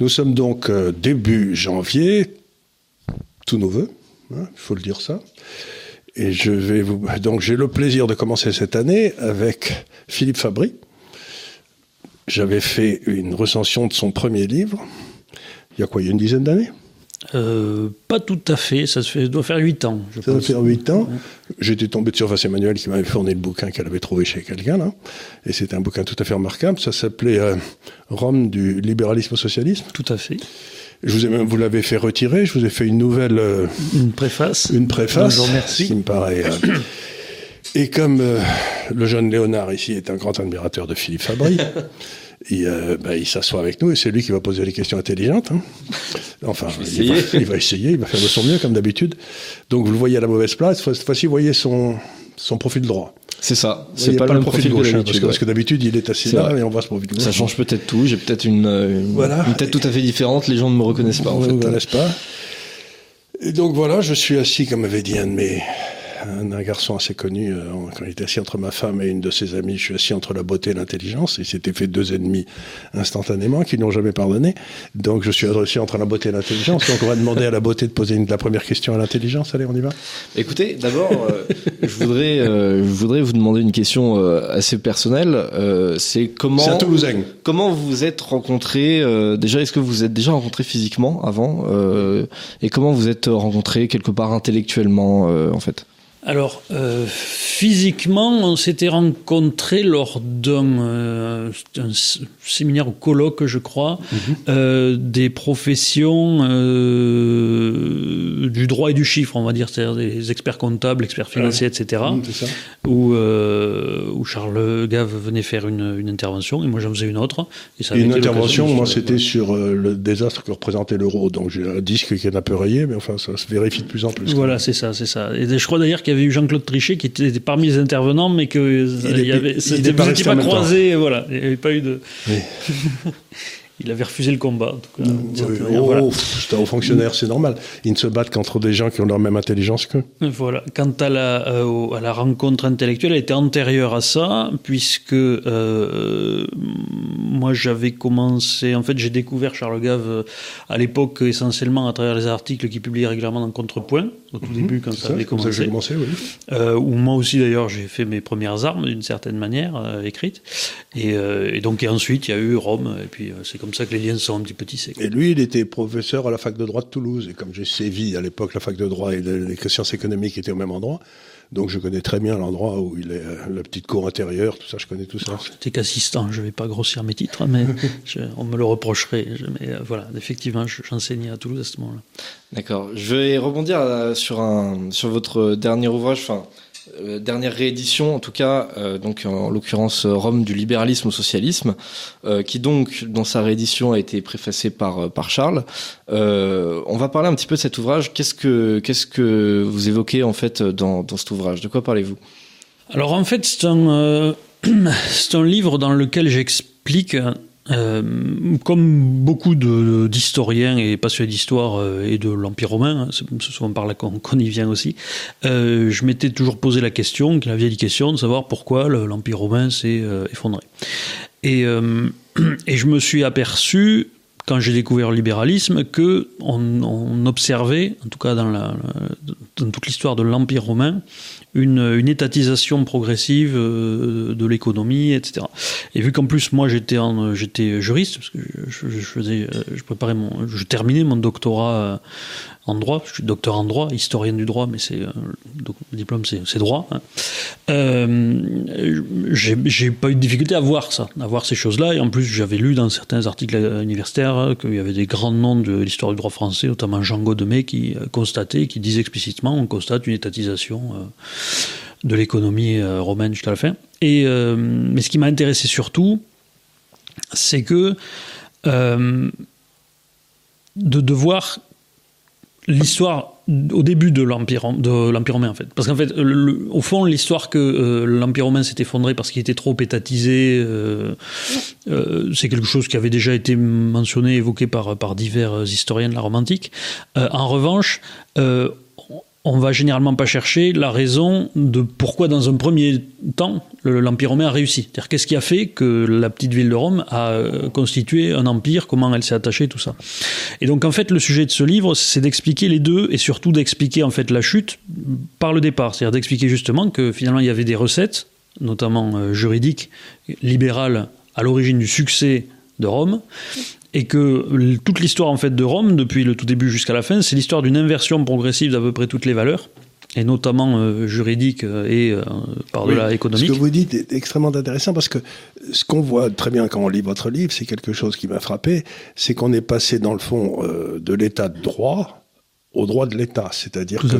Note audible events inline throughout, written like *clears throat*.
Nous sommes donc euh, début janvier, tout nouveau, hein, il faut le dire ça. Et je vais vous donc j'ai le plaisir de commencer cette année avec Philippe Fabry. J'avais fait une recension de son premier livre. Il y a quoi Il y a une dizaine d'années? Euh, pas tout à fait, ça, fait, doit faire 8 ans. Je ça doit faire 8 ans. J'étais tombé sur Vincent Emmanuel qui m'avait fourni le bouquin qu'elle avait trouvé chez quelqu'un, là. Et c'était un bouquin tout à fait remarquable. Ça s'appelait euh, Rome du libéralisme au socialisme. Tout à fait. Je vous, ai, vous l'avez fait retirer, je vous ai fait une nouvelle. Euh, une préface. Une préface. Bonjour, merci. Qui me paraît. et comme le jeune Léonard ici est un grand admirateur de Philippe Fabry, *laughs* Euh, ben, il s'assoit avec nous et c'est lui qui va poser les questions intelligentes. Hein. Enfin, il va, il va, essayer, il va faire de son mieux comme d'habitude. Donc vous le voyez à la mauvaise place. Cette fois-ci, vous voyez son, son profil droit. C'est ça. C'est pas, le profil, gauche, hein, parce, que, d'habitude il est assis là et on voit ce profil gauche. Ça change peut-être tout. J'ai peut-être une, une, voilà. une, tête tout à fait différente. Les gens ne me reconnaissent pas. En ne fait. me reconnaissent pas. Et donc voilà, je suis assis, comme avait dit un de mes un, garçon assez connu, euh, quand il était assis entre ma femme et une de ses amies, je suis assis entre la beauté et l'intelligence, il s'était fait deux ennemis instantanément qui n'ont jamais pardonné. Donc je suis assis entre la beauté et l'intelligence. Donc on va demander à la beauté de poser une, la première question à l'intelligence. Allez, on y va. Écoutez, d'abord, euh, je voudrais, euh, je voudrais vous demander une question assez personnelle. c'est comment. C'est Toulousain. Comment vous vous êtes rencontrés Déjà, est-ce que vous vous êtes déjà rencontrés physiquement avant Et comment vous êtes rencontrés quelque part intellectuellement, en fait? Alors, euh, physiquement, on s'était rencontrés lors d'un euh, séminaire au colloque, je crois, mhm. euh, des professions euh, du droit et du chiffre, on va dire, c'est-à-dire des experts comptables, experts financiers, etc. ça. Où, euh, où Charles Gave venait faire une, une, intervention et moi j'en faisais une autre. Et ça une intervention, moi c'était sur le désastre que représentait l'euro, donc j'ai un disque qui est un peu rayé, mais enfin ça se vérifie de plus en plus. Voilà, c'est ça, c'est ça. Et je crois d'ailleurs qu'il y avait eu Jean-Claude Trichet qui était parmi les intervenants, mais que il, y avait, il pas, pas croisé, voilà, il n'y avait pas eu de. 对。呵 *laughs* il avait refusé le combat. En tout cas, oh, c'est un haut fonctionnaire, c'est normal. Ils ne se battent qu'entre des gens qui ont la même intelligence qu'eux. Voilà. Quant à la, euh, à la rencontre intellectuelle, elle était antérieure à ça, puisque euh, moi j'avais commencé, en fait j'ai découvert Charles Gave euh, à l'époque essentiellement à travers les articles qu'il publiait régulièrement dans Contrepoint, au tout mhm. début quand ça, avait commencé. Ça commencé oui. euh, où moi aussi d'ailleurs j'ai fait mes premières armes d'une certaine manière, écrites. Et, et, donc et ensuite il y a eu Rome, et puis c'est comme ça que les liens sont un petit peu tissés. Et lui, il était professeur à la fac de droit de Toulouse. Et comme j'ai sévi à l'époque, la fac de droit et les sciences économiques étaient au même endroit. Donc je connais très bien l'endroit où il est, euh, la petite cour intérieure, tout ça, je connais tout ça. J'étais qu'assistant, je ne vais pas grossir mes titres, mais *laughs* on me le reprocherait. mais euh, voilà, effectivement, j'enseignais à Toulouse à ce moment-là. D'accord. Je vais rebondir euh, sur, un, sur votre dernier ouvrage, enfin, euh, dernière réédition, en tout cas, euh, donc en l'occurrence Rome du libéralisme au socialisme, euh, qui donc dans sa réédition a été préfacée par par Charles. on va parler un petit peu de cet ouvrage. Qu'est-ce que qu'est-ce que vous évoquez en fait dans dans cet ouvrage? De quoi parlez-vous? Alors en fait, c'est un *clears throat* c'est un livre dans lequel j'explique euh, comme beaucoup d'historiens et passionnés d'histoire euh, et de l'Empire romain, hein, c'est souvent par là qu'on y vient aussi, euh, je m'étais toujours posé la question, la vieille question, de savoir pourquoi l'Empire romain s'est effondré. Et, *clears throat* et je me suis aperçu, quand j'ai découvert le libéralisme, que on, observait, en tout cas dans, toute l'histoire de l'Empire romain, une, étatisation progressive euh, de l'économie, etc. Et vu qu'en plus moi j'étais juriste parce que euh, je préparais mon, je terminais mon doctorat euh, en droit. Je suis docteur en droit, historien du droit, mais c'est le diplôme c'est droit. Hein. Euh, j'ai pas eu de difficulté à voir ça, à voir ces choses-là. Et en plus j'avais lu dans certains articles universitaires qu'il y avait des grands noms de l'histoire du droit français, notamment Jean Godemey, qui constatait, qui disait explicitement, on constate une étatisation de l'économie euh, romaine jusqu'à la fin. Et, euh, mais ce qui m'a intéressé surtout, c'est que euh, de, de voir l'histoire au début de l'empire de l'empire romain en fait. Parce qu'en fait au fond l'histoire que l'empire romain s'est effondré parce qu'il était trop étatisé c'est quelque chose qui avait déjà été mentionné évoqué par par divers historiens de la romantique. En revanche on va généralement pas chercher la raison de pourquoi dans un premier temps l'Empire romain a réussi. C'est-à-dire qu'est-ce qui a fait que la petite ville de Rome a euh, constitué un empire, comment elle s'est attachée, tout ça. Et donc en fait le sujet de ce livre, c'est d'expliquer les deux et surtout d'expliquer en fait la chute par le départ. C'est-à-dire d'expliquer justement que finalement il y avait des recettes, notamment euh, juridiques, libérales, à l'origine du succès de Rome et que toute l'histoire en fait de Rome, depuis le tout début jusqu'à la fin, c'est l'histoire d'une inversion progressive d'à peu près toutes les valeurs, et notamment euh, juridiques euh, et euh, par-delà économique. Ce que vous dites est extrêmement intéressant parce que ce qu'on voit très bien quand on lit votre livre, c'est quelque chose qui m'a frappé, c'est qu'on est passé dans le fond de l'état de droit au droit de l'État. C'est-à-dire que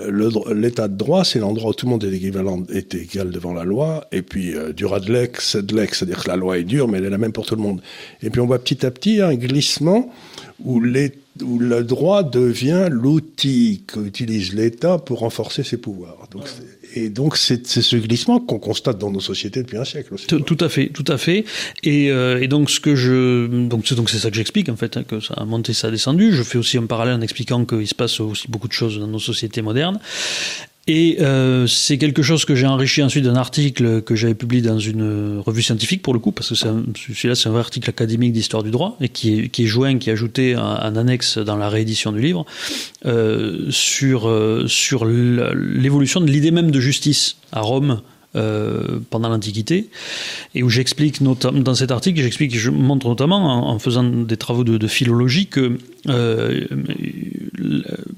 euh, l'État de droit, c'est l'endroit où tout le monde est, équivalent, est égal devant la loi. Et puis, euh, du lex, c'est lex, c'est-à-dire que la loi est dure, mais elle est la même pour tout le monde. Et puis, on voit petit à petit un glissement où, où le droit devient l'outil qu'utilise l'État pour renforcer ses pouvoirs. Donc, et donc c'est ce glissement qu'on constate dans nos sociétés depuis un siècle aussi. Tout, à fait, tout à fait. Et, euh, et donc ce que je donc c'est donc c'est ça que j'explique en fait hein, que ça a monté, ça a descendu. Je fais aussi un parallèle en expliquant qu'il se passe aussi beaucoup de choses dans nos sociétés modernes. Et euh, c'est quelque chose que j'ai enrichi ensuite d'un article que j'avais publié dans une revue scientifique pour le coup, parce que celui-là c'est un vrai article académique d'histoire du droit et qui est, joint, qui est ajouté en, annexe dans la réédition du livre euh, sur euh, sur l'évolution de l'idée même de justice à Rome euh, pendant l'Antiquité, et où j'explique notamment dans cet article, j'explique, je montre notamment en, faisant des travaux de, philologie que euh,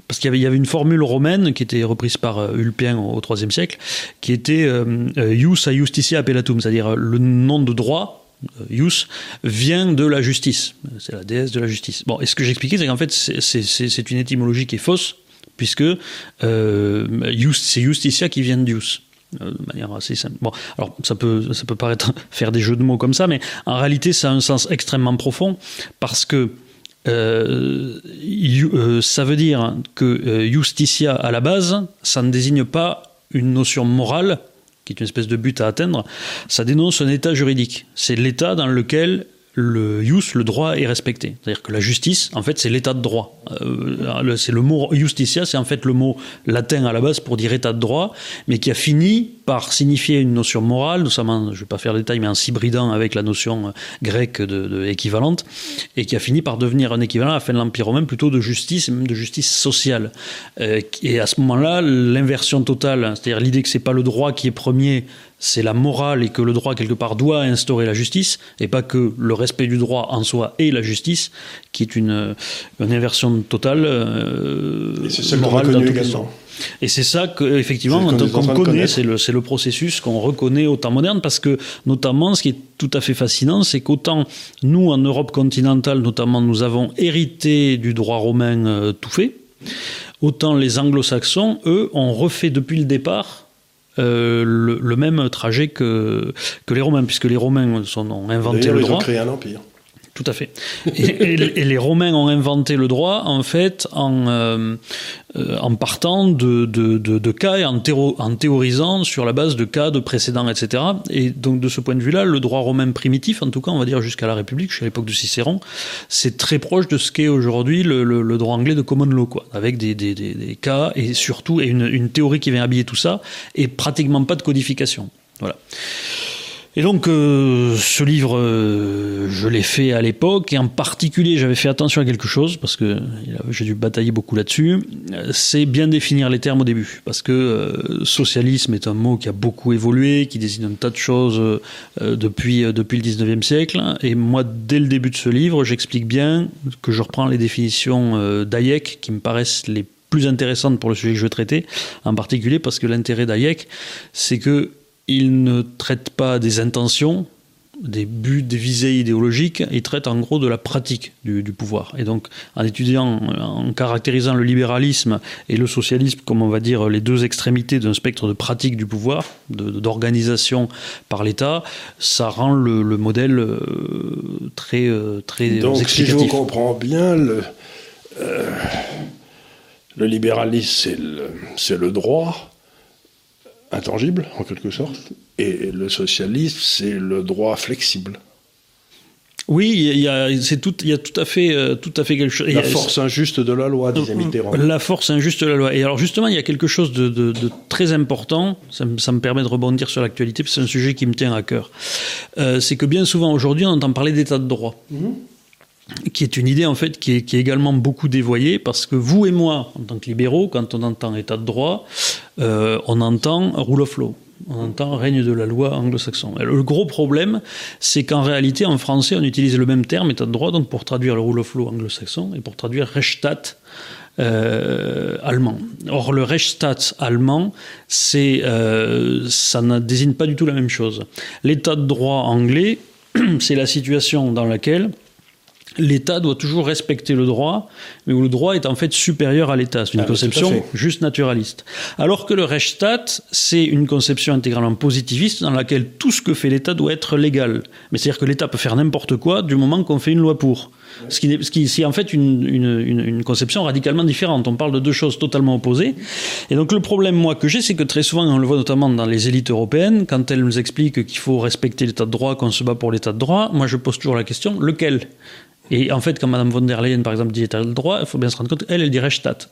parce qu'il y avait, une formule romaine qui était reprise par euh, Ulpien au IIIe siècle, qui était ius a justitia appellatum, c'est-à-dire le nom de droit Ius vient de la justice. C'est la déesse de la justice. Bon, et ce que j'expliquais, c'est qu'en fait, c'est une étymologie qui est fausse, puisque euh, c'est Justitia qui vient d'Ius. Euh, de manière assez simple. Bon, alors ça peut, ça peut paraître *laughs* faire des jeux de mots comme ça, mais en réalité, ça a un sens extrêmement profond parce que euh, euh, ça veut dire que justitia à la base, ça ne désigne pas une notion morale qui est une espèce de but à atteindre, ça dénonce un état juridique. C'est l'état dans lequel le jus, le droit est respecté. C'est-à-dire que la justice, en fait, c'est l'état de droit. Euh, c'est le mot justicia, c'est en fait le mot latin à la base pour dire état de droit, mais qui a fini par signifier une notion morale, notamment, je ne vais pas faire le détail, mais en s'hybridant avec la notion euh, grecque de, équivalente, et qui a fini par devenir un équivalent à la fin de l'Empire romain plutôt de justice, même de justice sociale. Euh, et à ce moment-là, l'inversion totale, c'est-à-dire l'idée que c'est pas le droit qui est premier, c'est la morale et que le droit quelque part doit instaurer la justice et pas que le respect du droit en soi est la justice qui est une, inversion totale euh, et c'est ça morale dans. Et c'est ça que effectivement qu'on connaît, c'est le, le processus qu'on reconnaît au temps moderne parce que notamment ce qui est tout à fait fascinant, c'est qu'autant nous en Europe continentale notamment nous avons hérité du droit romain euh, tout fait, autant les anglo-saxons eux ont refait depuis le départ euh, le, même trajet que, que les Romains, puisque les Romains sont, ont inventé le droit. Ils ont créé un empire. Tout à fait. Et, les Romains ont inventé le droit, en fait, en, euh, euh, en partant de, de, de, cas et en, théorisant sur la base de cas de précédents, etc. Et donc, de ce point de vue-là, le droit romain primitif, en tout cas, on va dire jusqu'à la République, jusqu'à l'époque de Cicéron, c'est très proche de ce qu'est aujourd'hui le, le, droit anglais de common law, quoi, avec des, des, des, cas et surtout une, une théorie qui vient habiller tout ça et pratiquement pas de codification. Voilà. Et donc, euh, ce livre, euh, je l'ai fait à l'époque, et en particulier, j'avais fait attention à quelque chose, parce que j'ai dû batailler beaucoup là-dessus, c'est bien définir les termes au début, parce que euh, socialisme est un mot qui a beaucoup évolué, qui désigne un tas de choses depuis, depuis le 19e siècle, et moi, dès le début de ce livre, j'explique bien que je reprends les définitions d'Hayek, qui me paraissent les plus intéressantes pour le sujet que je veux traiter, en particulier parce que l'intérêt d'Hayek, c'est que il ne traite pas des intentions, des buts, des visées idéologiques, il traite en gros de la pratique du, pouvoir. Et donc, en étudiant, en caractérisant le libéralisme et le socialisme comme on va dire les deux extrémités d'un spectre de pratique du pouvoir, d'organisation par l'État, ça rend le, modèle euh, très, euh, très donc, si je comprends bien, le, euh, le libéralisme, c'est le droit intangible, en quelque sorte, et le socialisme, c'est le droit flexible. Oui, il y a, c'est tout, il y a tout à fait, euh, tout à fait quelque chose. La force injuste de la loi, disait Mitterrand. La force injuste de la loi. Et alors justement, il y a quelque chose de, de, de très important. Ça, ça, me permet de rebondir sur l'actualité, parce que c'est un sujet qui me tient à cœur. Euh, c'est que bien souvent aujourd'hui, on entend parler d'état de droit. Mmh qui est une idée en fait qui est, également beaucoup dévoyée parce que vous et moi, en tant que libéraux, quand on entend état de droit, euh, on entend rule of law. On entend règne de la loi anglo-saxon. Le gros problème, c'est qu'en réalité, en français, on utilise le même terme, état de droit, donc pour traduire le rule of law anglo-saxon et pour traduire Rechtsstaat euh, allemand. Or, le Rechtsstaat allemand, euh, ça ne désigne pas du tout la même chose. L'état de droit anglais, *clears throat* c'est la situation dans laquelle l'État doit toujours respecter le droit, mais où le droit est en fait supérieur à l'État. C'est une ah, conception juste naturaliste. Alors que le Rechtsstaat, c'est une conception intégralement positiviste dans laquelle tout ce que fait l'État doit être légal. Mais c'est-à-dire que l'État peut faire n'importe quoi du moment qu'on fait une loi pour. Ce qui, ce qui c'est en fait une, une, une, conception radicalement différente. On parle de deux choses totalement opposées. Et donc le problème, moi, que j'ai, c'est que très souvent, on le voit notamment dans les élites européennes, quand elles nous expliquent qu'il faut respecter l'État de droit, qu'on se bat pour l'État de droit, moi je pose toujours la question, lequel? Et en fait, quand Mme von der Leyen, par exemple, dit état de droit, il faut bien se rendre compte, elle, elle Rechtsstaat.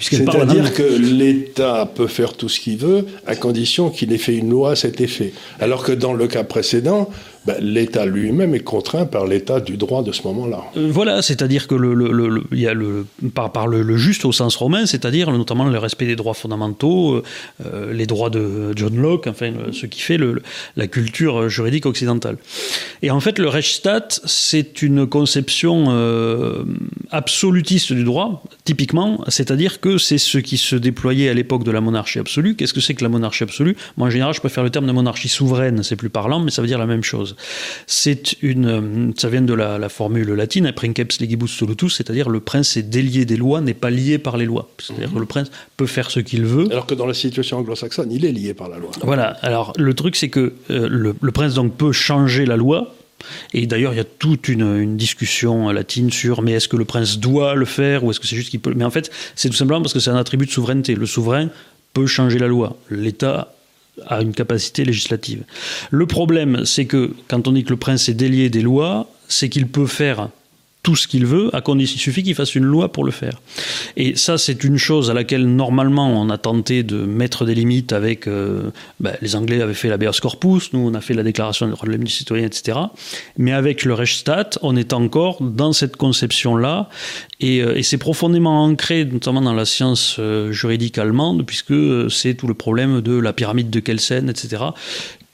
C'est-à-dire que l'État peut faire tout ce qu'il veut, à condition qu'il ait fait une loi à cet effet. Alors que dans le cas précédent, ben, l'État lui-même est contraint par l'État du droit de ce moment-là. Euh, voilà, c'est-à-dire que le, le, le, y a le, par, par le, juste au sens romain, c'est-à-dire notamment le respect des droits fondamentaux, euh, euh les droits de John Locke, enfin ce qui fait la culture juridique occidentale. Et en fait, le Rechtsstaat, c'est une conception euh, absolutiste du droit, typiquement, c'est-à-dire que c'est ce qui se déployait à l'époque de la monarchie absolue. Qu'est-ce que c'est que la monarchie absolue? Moi, en général, je préfère le terme de monarchie souveraine, c'est plus parlant, mais ça veut dire la même chose. C'est une, ça vient de la, la formule latine, princeps legibus solutus, c'est-à-dire le prince est délié des lois, n'est pas lié par les lois. C'est-à-dire que le prince peut faire ce qu'il veut. Alors que dans la situation anglo-saxonne, il est lié par la loi. Voilà. Alors le truc, c'est que euh, le, le prince donc peut changer la loi, et d'ailleurs, il y a toute une, discussion latine sur mais est-ce que le prince doit le faire ou est-ce que c'est juste qu'il peut. Mais en fait, c'est tout simplement parce que c'est un attribut de souveraineté. Le souverain peut changer la loi. L'État a une capacité législative. Le problème, c'est que quand on dit que le prince est délié des lois, c'est qu'il peut faire tout ce qu'il veut, à condition, il suffit qu'il fasse une loi pour le faire. Et ça, c'est une chose à laquelle normalement on a tenté de mettre des limites avec. Euh, ben, les Anglais avaient fait la Bears Corpus, nous on a fait la Déclaration des droits de l'homme du citoyen, etc. Mais avec le Rechtsstaat, on est encore dans cette conception-là, et, euh, et c'est profondément ancré, notamment dans la science euh, juridique allemande, puisque c'est tout le problème de la pyramide de Kelsen, etc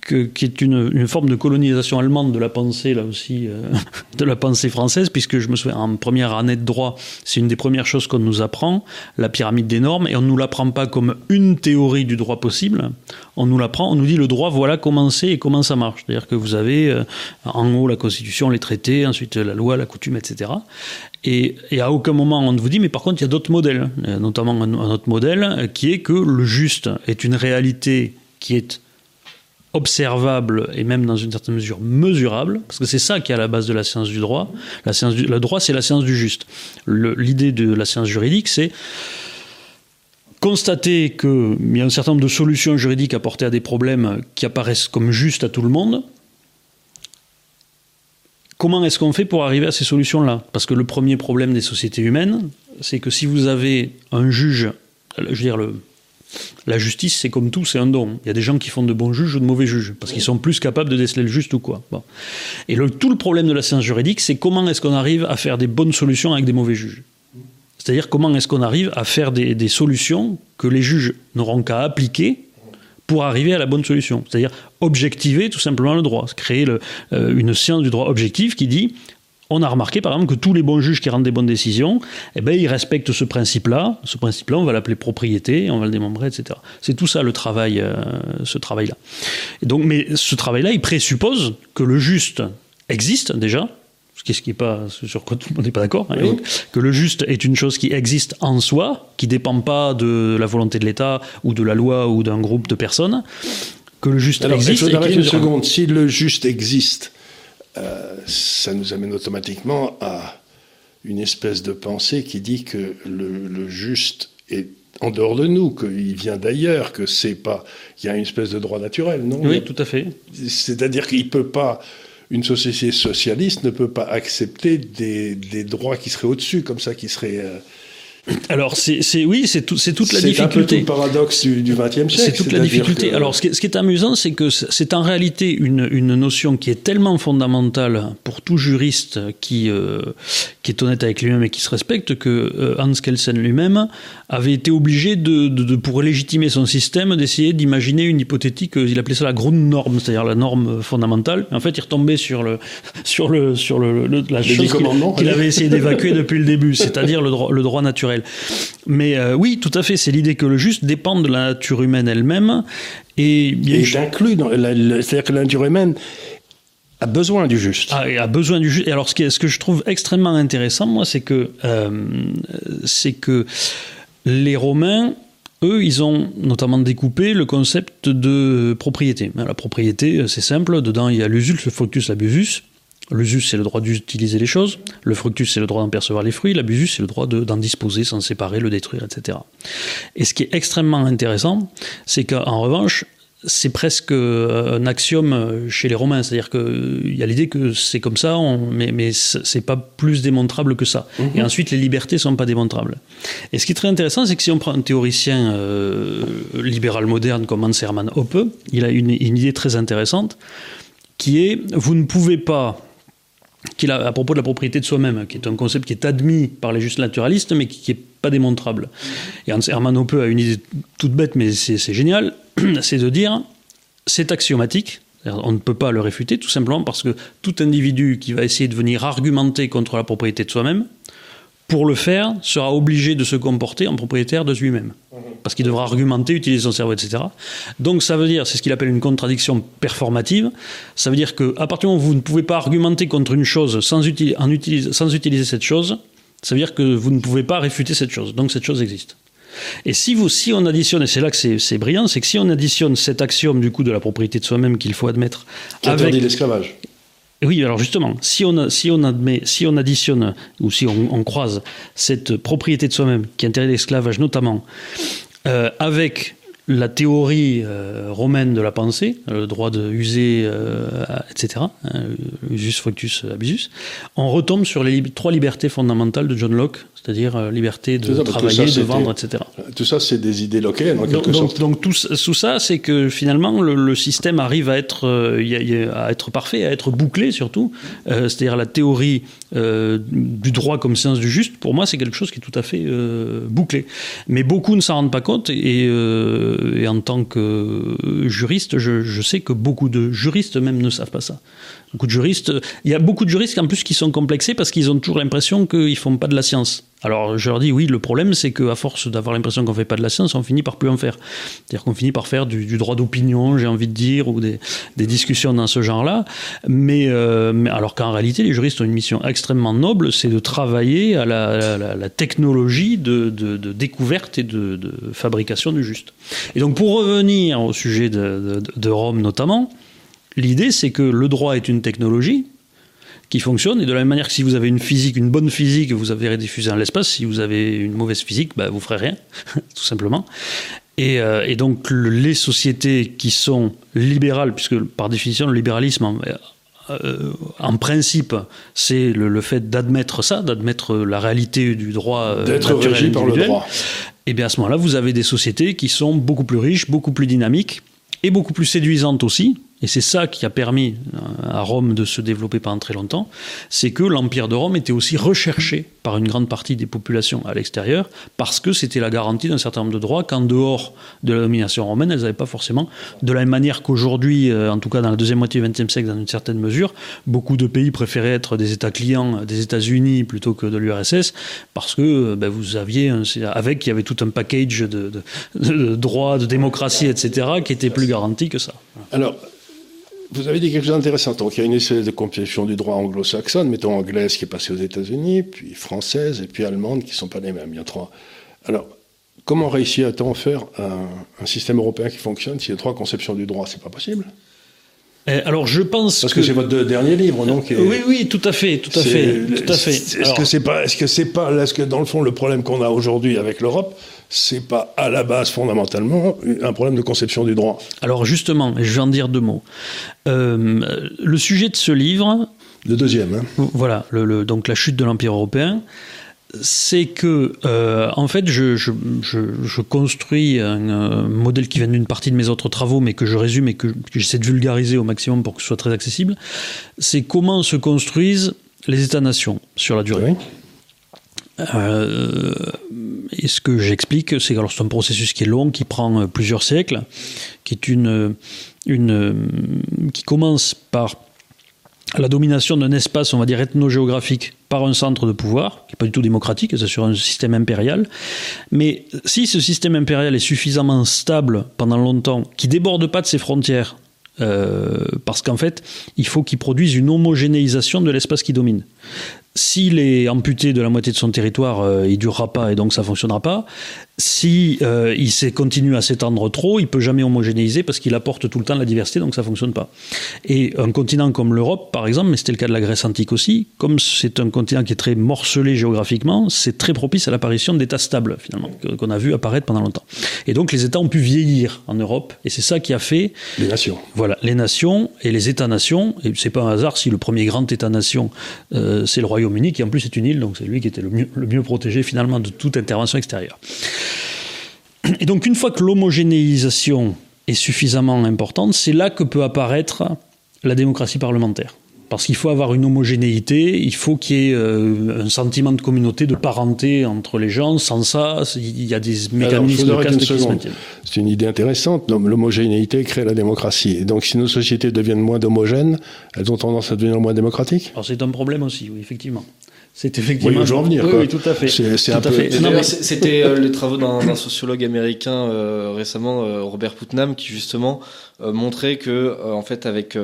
qui est une, forme de colonisation allemande de la pensée, là aussi, euh, *laughs* de la pensée française, puisque je me souviens, en première année de droit, c'est une des premières choses qu'on nous apprend, la pyramide des normes, et on ne nous l'apprend pas comme une théorie du droit possible, on nous l'apprend, on nous dit le droit, voilà comment c'est et comment ça marche. C'est-à-dire que vous avez euh, en haut la constitution, les traités, ensuite la loi, la coutume, etc. Et, à aucun moment on ne vous dit, mais par contre, il y a d'autres modèles, notamment un, un autre modèle qui est que le juste est une réalité qui est observable et même dans une certaine mesure mesurable, parce que c'est ça qui est à la base de la science du droit. La science du, le droit, c'est la science du juste. L'idée de la science juridique, c'est constater qu'il y a un certain nombre de solutions juridiques apportées à des problèmes qui apparaissent comme justes à tout le monde. Comment est-ce qu'on fait pour arriver à ces solutions-là? Parce que le premier problème des sociétés humaines, c'est que si vous avez un juge, je veux dire le, la justice, c'est comme tout, c'est un don. Il y a des gens qui font de bons juges ou de mauvais juges, parce qu'ils sont plus capables de déceler le juste ou quoi. Et le, tout le problème de la science juridique, c'est comment est-ce qu'on arrive à faire des bonnes solutions avec des mauvais juges. C'est-à-dire comment est-ce qu'on arrive à faire des, solutions que les juges n'auront qu'à appliquer pour arriver à la bonne solution. C'est-à-dire objectiver tout simplement le droit, créer euh, une science du droit objectif qui dit on a remarqué par exemple que tous les bons juges qui rendent des bonnes décisions, eh ben, ils respectent ce principe-là. Ce principe-là, on va l'appeler propriété, on va le démembrer, etc. C'est tout ça le travail, euh, ce travail-là. Et donc, mais ce travail-là, il présuppose que le juste existe déjà, ce qui n'est pas sur quoi tout le monde n'est pas d'accord, hein, oui. que le juste est une chose qui existe en soi, qui dépend pas de la volonté de l'État ou de la loi ou d'un groupe de personnes, que le juste Alors, existe. Alors, une seconde. Si le juste existe, euh, ça nous amène automatiquement à une espèce de pensée qui dit que le, le juste est en dehors de nous, qu'il vient d'ailleurs, que c'est pas, il y a une espèce de droit naturel, non? Oui, tout à fait. C'est-à-dire qu'il peut pas une société socialiste ne peut pas accepter des, des droits qui seraient au-dessus, comme ça, qui seraient euh, alors, c'est, oui, c'est, tout, c'est toute la difficulté. C'est un peu tout le paradoxe du XXe siècle. C'est toute la difficulté. Alors, ce qui, est, ce qui, est, amusant, c'est que c'est en réalité une, une, notion qui est tellement fondamentale pour tout juriste qui, euh, qui est honnête avec lui-même et qui se respecte que euh, Hans Kelsen lui-même avait été obligé, de, de, pour légitimer son système, d'essayer d'imaginer une hypothétique, il appelait ça la Grundnorm, c'est-à-dire la norme fondamentale. En fait, il retombait sur, le, *laughs* sur, le, sur le, la chose qu'il, avait essayé d'évacuer *laughs* depuis le début, c'est-à-dire le droit, le droit naturel. Mais euh, oui, tout à fait, c'est l'idée que le juste dépend de la nature humaine elle-même. Et, et inclus dans c'est-à-dire que la nature humaine a besoin du juste. Ah, a besoin du juste. Et alors, ce, qui ce que je trouve extrêmement intéressant, moi, c'est que, euh, c'est que les Romains, eux, ils ont notamment découpé le concept de propriété. La propriété, c'est simple. Dedans, il y a l'usus, le fructus, l'abusus. L'usus, c'est le droit d'utiliser les choses. Le fructus, c'est le droit d'en percevoir les fruits. L'abusus, c'est le droit d'en disposer, s'en séparer, le détruire, etc. Et ce qui est extrêmement intéressant, c'est qu'en revanche, c'est presque euh, un axiome chez les Romains, c'est-à-dire qu'il y a l'idée que c'est comme ça, mais, mais c'est pas plus démontrable que ça. Mhm. Et ensuite, les libertés sont pas démontrables. Et ce qui est très intéressant, c'est que si on prend un théoricien euh, libéral moderne comme Hans Hermann Hoppe, il a une idée très intéressante, qui est vous ne pouvez pas à propos de la propriété de soi-même, qui est un concept qui est admis par les justes naturalistes, mais qui n'est pas démontrable. Et Hans Hermann Hoppe a une idée toute bête, mais c'est génial, *clears throat* c'est de dire, c'est axiomatique, on ne peut pas le réfuter, tout simplement parce que tout individu qui va essayer de venir argumenter contre la propriété de soi-même, pour le faire, sera obligé de se comporter en propriétaire de lui-même. Parce qu'il devra argumenter, utiliser son cerveau, etc. Donc ça veut dire, c'est ce qu'il appelle une contradiction performative. Ça veut dire qu'à partir du moment où vous ne pouvez pas argumenter contre une chose sans, sans utiliser cette chose, ça veut dire que vous ne pouvez pas réfuter cette chose. Donc cette chose existe. Et si, vous, si on additionne, et c'est là que c'est brillant, c'est que si on additionne cet axiome du coup de la propriété de soi-même qu'il faut admettre. Qui avec, l'esclavage. Oui, alors justement, si on, admet, si on additionne ou si on, croise cette propriété de soi-même, qui interdit l'esclavage notamment, euh, avec la théorie euh, romaine de la pensée, le droit de user, euh, etc., hein, usus, fructus, abusus, on retombe sur les trois libertés fondamentales de John Locke, c'est-à-dire euh, liberté de travailler, de vendre, etc. Tout ça, c'est des idées locales, en quelque donc, sorte. Donc, tout, ça, c'est que finalement, le, système arrive à être, euh, à être parfait, à être bouclé surtout. C'est-à-dire la théorie du droit comme science du juste, pour moi, c'est quelque chose qui est tout à fait bouclé. Mais beaucoup ne s'en rendent pas compte, et, en tant que juriste, je, je sais que beaucoup de juristes même ne savent pas ça. Beaucoup de juristes, il y a beaucoup de juristes en plus qui sont complexés parce qu'ils ont toujours l'impression qu'ils font pas de la science. Alors je leur dis oui, le problème c'est qu'à force d'avoir l'impression qu'on fait pas de la science, on finit par plus en faire. C'est-à-dire qu'on finit par faire du, droit d'opinion, j'ai envie de dire, ou des, discussions dans ce genre-là. Euh, mais, alors qu'en réalité, les juristes ont une mission extrêmement noble, c'est de travailler à la, technologie de, découverte et de, fabrication du juste. Et donc pour revenir au sujet de Rome notamment. L'idée, c'est que le droit est une technologie qui fonctionne, et de la même manière que si vous avez une physique, une bonne physique, vous avez diffusé dans l'espace, si vous avez une mauvaise physique, bah, vous ferez rien, *laughs* tout simplement. Et, euh, donc les sociétés qui sont libérales, puisque par définition le libéralisme, en, euh, principe, c'est le, fait d'admettre ça, d'admettre la réalité du droit euh, d'être régi par le droit. Et eh bien à ce moment-là, vous avez des sociétés qui sont beaucoup plus riches, beaucoup plus dynamiques et beaucoup plus séduisantes aussi, et c'est ça qui a permis euh, à Rome de se développer pendant très longtemps, c'est que l'Empire de Rome était aussi recherché par une grande partie des populations à l'extérieur, parce que c'était la garantie d'un certain nombre de droits qu'en dehors de la domination romaine, elles n'avaient pas forcément. De la même manière qu'aujourd'hui, euh, en tout cas dans la deuxième moitié du XXe siècle, dans une certaine mesure, beaucoup de pays préféraient être des États clients des États-Unis plutôt que de l'URSS, parce que euh, ben, vous aviez, avec, il y avait tout un package de droits, de démocratie, etc., qui était plus garanti que ça. Alors, vous avez dit quelque chose d'intéressant. Donc, il y a une espèce de compétition du droit anglo-saxonne, mettons anglaise qui est passée aux États-Unis, puis française, et puis allemande qui ne sont pas les mêmes. Il y a trois. Alors, comment réussit-on à faire un, système européen qui fonctionne s'il y a trois conceptions du droit? C'est pas possible alors je pense parce que, c'est votre dernier livre, donc. Oui, oui, tout à fait, tout à fait, tout à fait. Est-ce que c'est pas, est-ce que c'est pas, est-ce que dans le fond le problème qu'on a aujourd'hui avec l'Europe, c'est pas à la base fondamentalement un problème de conception du droit? Alors justement, je vais en dire deux mots. Euh, le sujet de ce livre. Le deuxième. Hein. Voilà, le, donc la chute de l'Empire européen c'est que, euh, en fait, je, je, je, construis un euh, modèle qui vient d'une partie de mes autres travaux, mais que je résume et que, j'essaie de vulgariser au maximum pour que ce soit très accessible. C'est comment se construisent les États-nations sur la durée. Euh, et ce que j'explique, c'est que c'est un processus qui est long, qui prend plusieurs siècles, qui est une, une qui commence par la domination d'un espace, on va dire, ethnogéographique par un centre de pouvoir, qui n'est pas du tout démocratique, c'est sur un système impérial. Mais si ce système impérial est suffisamment stable pendant longtemps, qui déborde pas de ses frontières, euh, parce qu'en fait, il faut qu'il produise une homogénéisation de l'espace qui domine. S'il est amputé de la moitié de son territoire, euh, il durera pas et donc ça fonctionnera pas. Si euh, il continue à s'étendre trop, il peut jamais homogénéiser parce qu'il apporte tout le temps la diversité, donc ça fonctionne pas. Et un continent comme l'Europe, par exemple, mais c'était le cas de la Grèce antique aussi, comme c'est un continent qui est très morcelé géographiquement, c'est très propice à l'apparition d'États stables finalement qu'on a vu apparaître pendant longtemps. Et donc les États ont pu vieillir en Europe, et c'est ça qui a fait les nations. Voilà, les nations et les États-nations. Et c'est pas un hasard si le premier grand État-nation euh, c'est le Royaume Royaume-Uni, qui en plus est une île, donc c'est lui qui était le mieux, le mieux protégé finalement de toute intervention extérieure. Et donc une fois que l'homogénéisation est suffisamment importante, c'est là que peut apparaître la démocratie parlementaire. Parce qu'il faut avoir une homogénéité, il faut qu'il y ait euh, un sentiment de communauté, de parenté entre les gens. Sans ça, il y a des mécanismes de caste qui se maintiennent. C'est une idée intéressante. L'homogénéité crée la démocratie. Et donc, si nos sociétés deviennent moins homogènes, elles ont tendance à devenir moins démocratiques? Alors, c'est un problème aussi, oui, effectivement. C'est effectivement. Oui, je en venir. Oui, oui, tout à fait. C'était euh, les travaux d'un sociologue américain euh, récemment, euh, Robert Putnam, qui justement montrait que, en fait, avec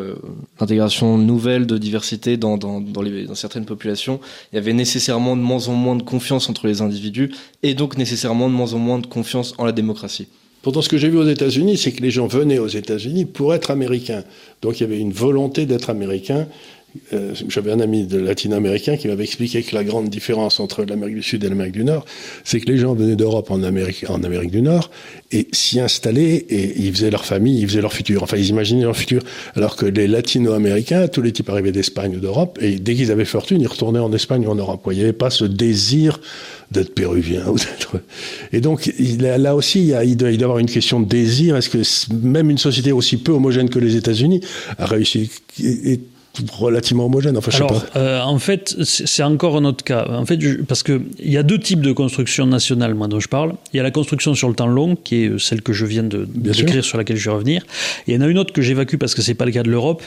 l'intégration nouvelle de diversité dans, dans, dans, les, dans certaines populations, il y avait nécessairement de moins en moins de confiance entre les individus et donc nécessairement de moins en moins de confiance en la démocratie. Pourtant, ce que j'ai vu aux États-Unis, c'est que les gens venaient aux États-Unis pour être américains. Donc, il y avait une volonté d'être américain euh, j'avais un ami de latino-américain qui m'avait expliqué que la grande différence entre l'Amérique du Sud et l'Amérique du Nord, c'est que les gens venaient d'Europe en Amérique, en Amérique du Nord et s'y installaient et ils faisaient leur famille, ils faisaient leur futur. Enfin, ils imaginaient leur futur. Alors que les latino-américains, tous les types arrivaient d'Espagne ou d'Europe et dès qu'ils avaient fortune, ils retournaient en Espagne ou en Europe. Il n'y avait pas ce désir d'être péruvien ou d'être. *laughs* Et donc là aussi, il, y a, il, doit, y avoir une question de désir. Est-ce que même une société aussi peu homogène que les États-Unis a réussi relativement homogène. Enfin, je Alors, sais pas. Euh, en fait, c'est encore un autre cas. En fait, parce que il y a deux types de construction nationale, moi, dont je parle. Il y a la construction sur le temps long, qui est celle que je viens de décrire, sur laquelle je vais revenir. Et il y en a une autre que j'évacue parce que c'est pas le cas de l'Europe.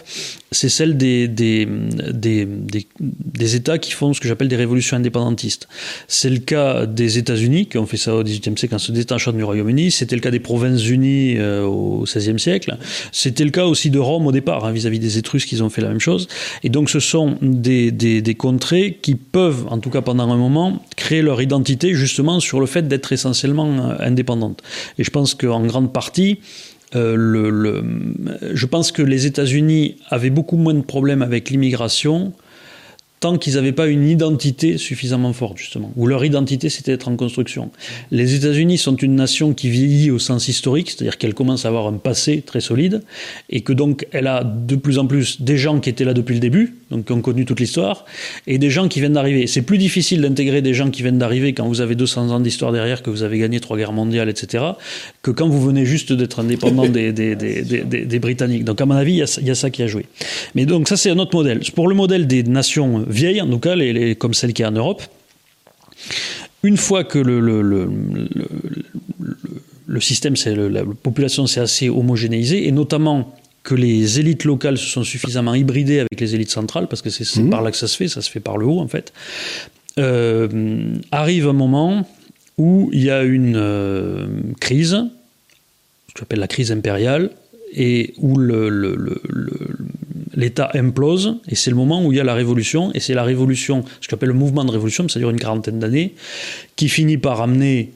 C'est celle des des, des, des, des, États qui font ce que j'appelle des révolutions indépendantistes. C'est le cas des États-Unis, qui ont fait ça au XVIIIe siècle en se détachant du Royaume-Uni. C'était le cas des Provinces-Unies euh, au XVIe siècle. C'était le cas aussi de Rome au départ, hein, vis-à-vis des Étrusques, qu'ils ont fait la même chose. Et donc ce sont des, contrées qui peuvent, en tout cas pendant un moment, créer leur identité justement sur le fait d'être essentiellement euh, indépendantes. Et je pense qu'en grande partie, euh, je pense que les États-Unis avaient beaucoup moins de problèmes avec l'immigration tant qu'ils n'avaient pas une identité suffisamment forte, justement, ou leur identité, c'était d'être en construction. Les États-Unis sont une nation qui vieillit au sens historique, c'est-à-dire qu'elle commence à avoir un passé très solide, et que donc elle a de plus en plus des gens qui étaient là depuis le début, donc qui ont connu toute l'histoire, et des gens qui viennent d'arriver. C'est plus difficile d'intégrer des gens qui viennent d'arriver quand vous avez 200 ans d'histoire derrière, que vous avez gagné trois guerres mondiales, etc., que quand vous venez juste d'être indépendant des, Britanniques. Donc à mon avis, il y, y a ça qui a joué. Mais donc ça, c'est un autre modèle. Pour le modèle des nations vieilles, en tout cas, les, comme celle qui est en Europe. Une fois que le, le, le, le système, la population s'est assez homogénéisée, et notamment que les élites locales se sont suffisamment hybridées avec les élites centrales, parce que c'est mmh. par là que ça se fait, ça se fait par le haut en fait, euh, arrive un moment où il y a une euh, crise, ce qu'on appelle la crise impériale, et où l'État implose, et c'est le moment où il y a la révolution, et c'est la révolution, ce qu'on appelle le mouvement de révolution, ça dure une quarantaine d'années, qui finit par amener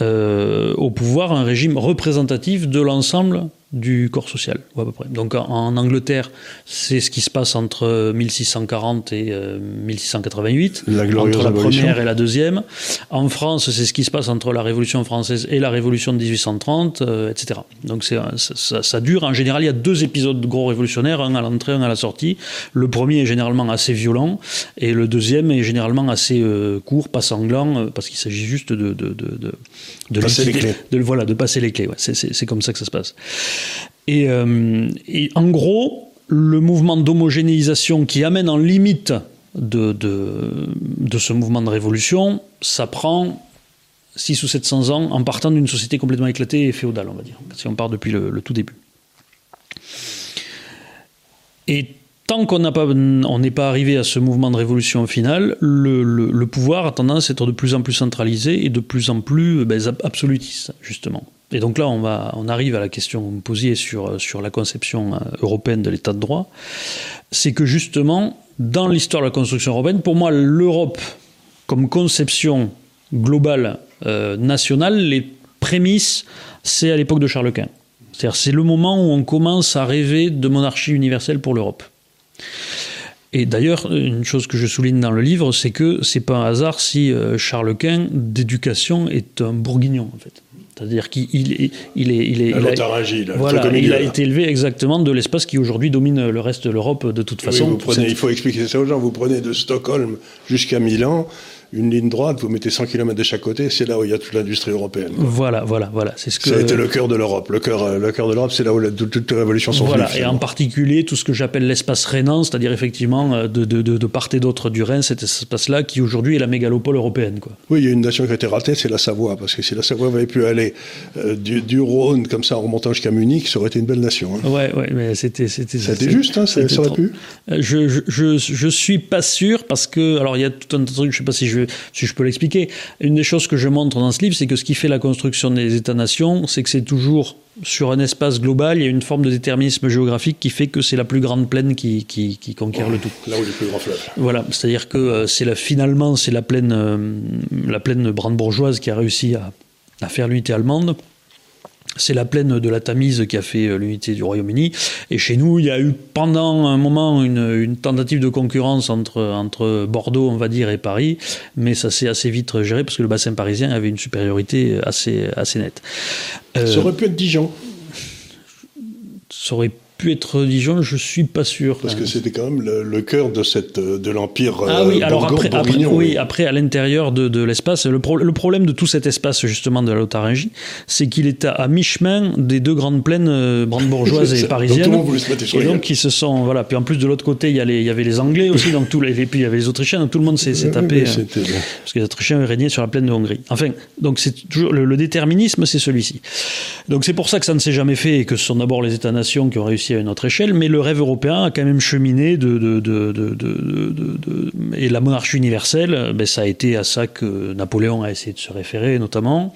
euh, au pouvoir un régime représentatif de l'ensemble du corps social, à peu près. Donc en, Angleterre, c'est ce qui se passe entre 1640 et 1688, la entre la première et la deuxième. En France, c'est ce qui se passe entre la Révolution française et la Révolution de 1830, etc. Donc ça, ça, ça, dure. En général, il y a deux épisodes de gros révolutionnaires, un à l'entrée, un à la sortie. Le premier est généralement assez violent et le deuxième est généralement assez court, pas sanglant, parce qu'il s'agit juste de, de, de, de passer les clés. De, voilà, de passer les clés. Ouais. C'est comme ça que ça se passe. Et, euh, et en gros, le mouvement d'homogénéisation qui amène en limite de, ce mouvement de révolution, ça prend 6 ou 700 ans en partant d'une société complètement éclatée et féodale, on va dire, si on part depuis le, tout début. Et tant qu'on n'est pas arrivé à ce mouvement de révolution final, le, pouvoir a tendance à être de plus en plus centralisé et de plus en plus ben, absolutiste, justement. Et donc là, on, arrive à la question que vous me posiez sur, sur la conception européenne de l'état de droit. C'est que justement, dans l'histoire de la construction européenne, pour moi, l'Europe, comme conception globale euh, nationale, les prémices, c'est à l'époque de Charles Quint. C'est-à-dire, c'est le moment où on commence à rêver de monarchie universelle pour l'Europe. Et d'ailleurs, une chose que je souligne dans le livre, c'est que c'est pas un hasard si euh, Charles Quint, d'éducation, est un bourguignon, en fait. C'est-à-dire qu'il est, il est, il est, il a, voilà, il a été élevé exactement de l'espace qui aujourd'hui domine le reste de l'Europe de toute façon. Oui, vous prenez, il faut expliquer ça aux gens. Vous prenez de Stockholm jusqu'à Milan, une ligne droite, vous mettez 100 km de chaque côté, c'est là où il y a toute l'industrie européenne. Voilà, voilà, voilà. C'est ce que ça a été le cœur de l'Europe. Le cœur, le cœur de l'Europe, c'est là où la, toutes les révolutions sont voilà. Et en particulier tout ce que j'appelle l'espace rhénan, c'est-à-dire effectivement de, de, de, de, part et d'autre du Rhin, cet espace-là qui aujourd'hui est la mégalopole européenne. Quoi. Oui, il y a une nation qui a été ratée, c'est la Savoie, parce que si la Savoie avait pu aller euh, du, du, Rhône comme ça en remontant jusqu'à Munich, ça aurait été une belle nation. Hein. Ouais, ouais, mais c'était c'était. C'était juste, hein, ça, aurait pu. Je, je, je, je suis pas sûr parce que alors il y a tout un truc, je sais pas si je si je peux l'expliquer une des choses que je montre dans ce livre, c'est que ce qui fait la construction des États-nations, c'est que c'est toujours sur un espace global, il y a une forme de déterminisme géographique qui fait que c'est la plus grande plaine qui, qui, qui conquiert oh, le tout. Là où les plus grands fleuves. Voilà, c'est-à-dire que euh, c'est la, finalement c'est la plaine, euh, la plaine brandebourgeoise qui a réussi à, à faire l'unité allemande. C'est la plaine de la Tamise qui a fait l'unité du Royaume-Uni. Et chez nous, il y a eu pendant un moment une, une, tentative de concurrence entre, entre Bordeaux, on va dire, et Paris. Mais ça s'est assez vite géré parce que le bassin parisien avait une supériorité assez, assez nette. Euh, ça aurait pu être Dijon. Ça aurait pu être Dijon, je suis pas sûr. Parce que c'était quand même le, le, cœur de cette de l'empire. Ah oui, euh, alors après, après, oui, après à l'intérieur de, de l'espace, le, pro, le, problème de tout cet espace justement de la Lotharingie, c'est qu'il est à, à mi-chemin des deux grandes plaines euh, brandebourgeoises et parisiennes. Donc, et donc qui se sont voilà. Puis en plus de l'autre côté, il y, a les, il y avait les Anglais aussi, donc tout les, et puis il y avait les Autrichiens, donc tout le monde s'est tapé. Euh, parce que les Autrichiens régnaient sur la plaine de Hongrie. Enfin, donc c'est toujours le, le déterminisme, c'est celui-ci. Donc c'est pour ça que ça ne s'est jamais fait et que ce sont d'abord les États-nations qui ont réussi à une autre échelle, mais le rêve européen a quand même cheminé de, et la monarchie universelle, ben, ça a été à ça que Napoléon a essayé de se référer notamment.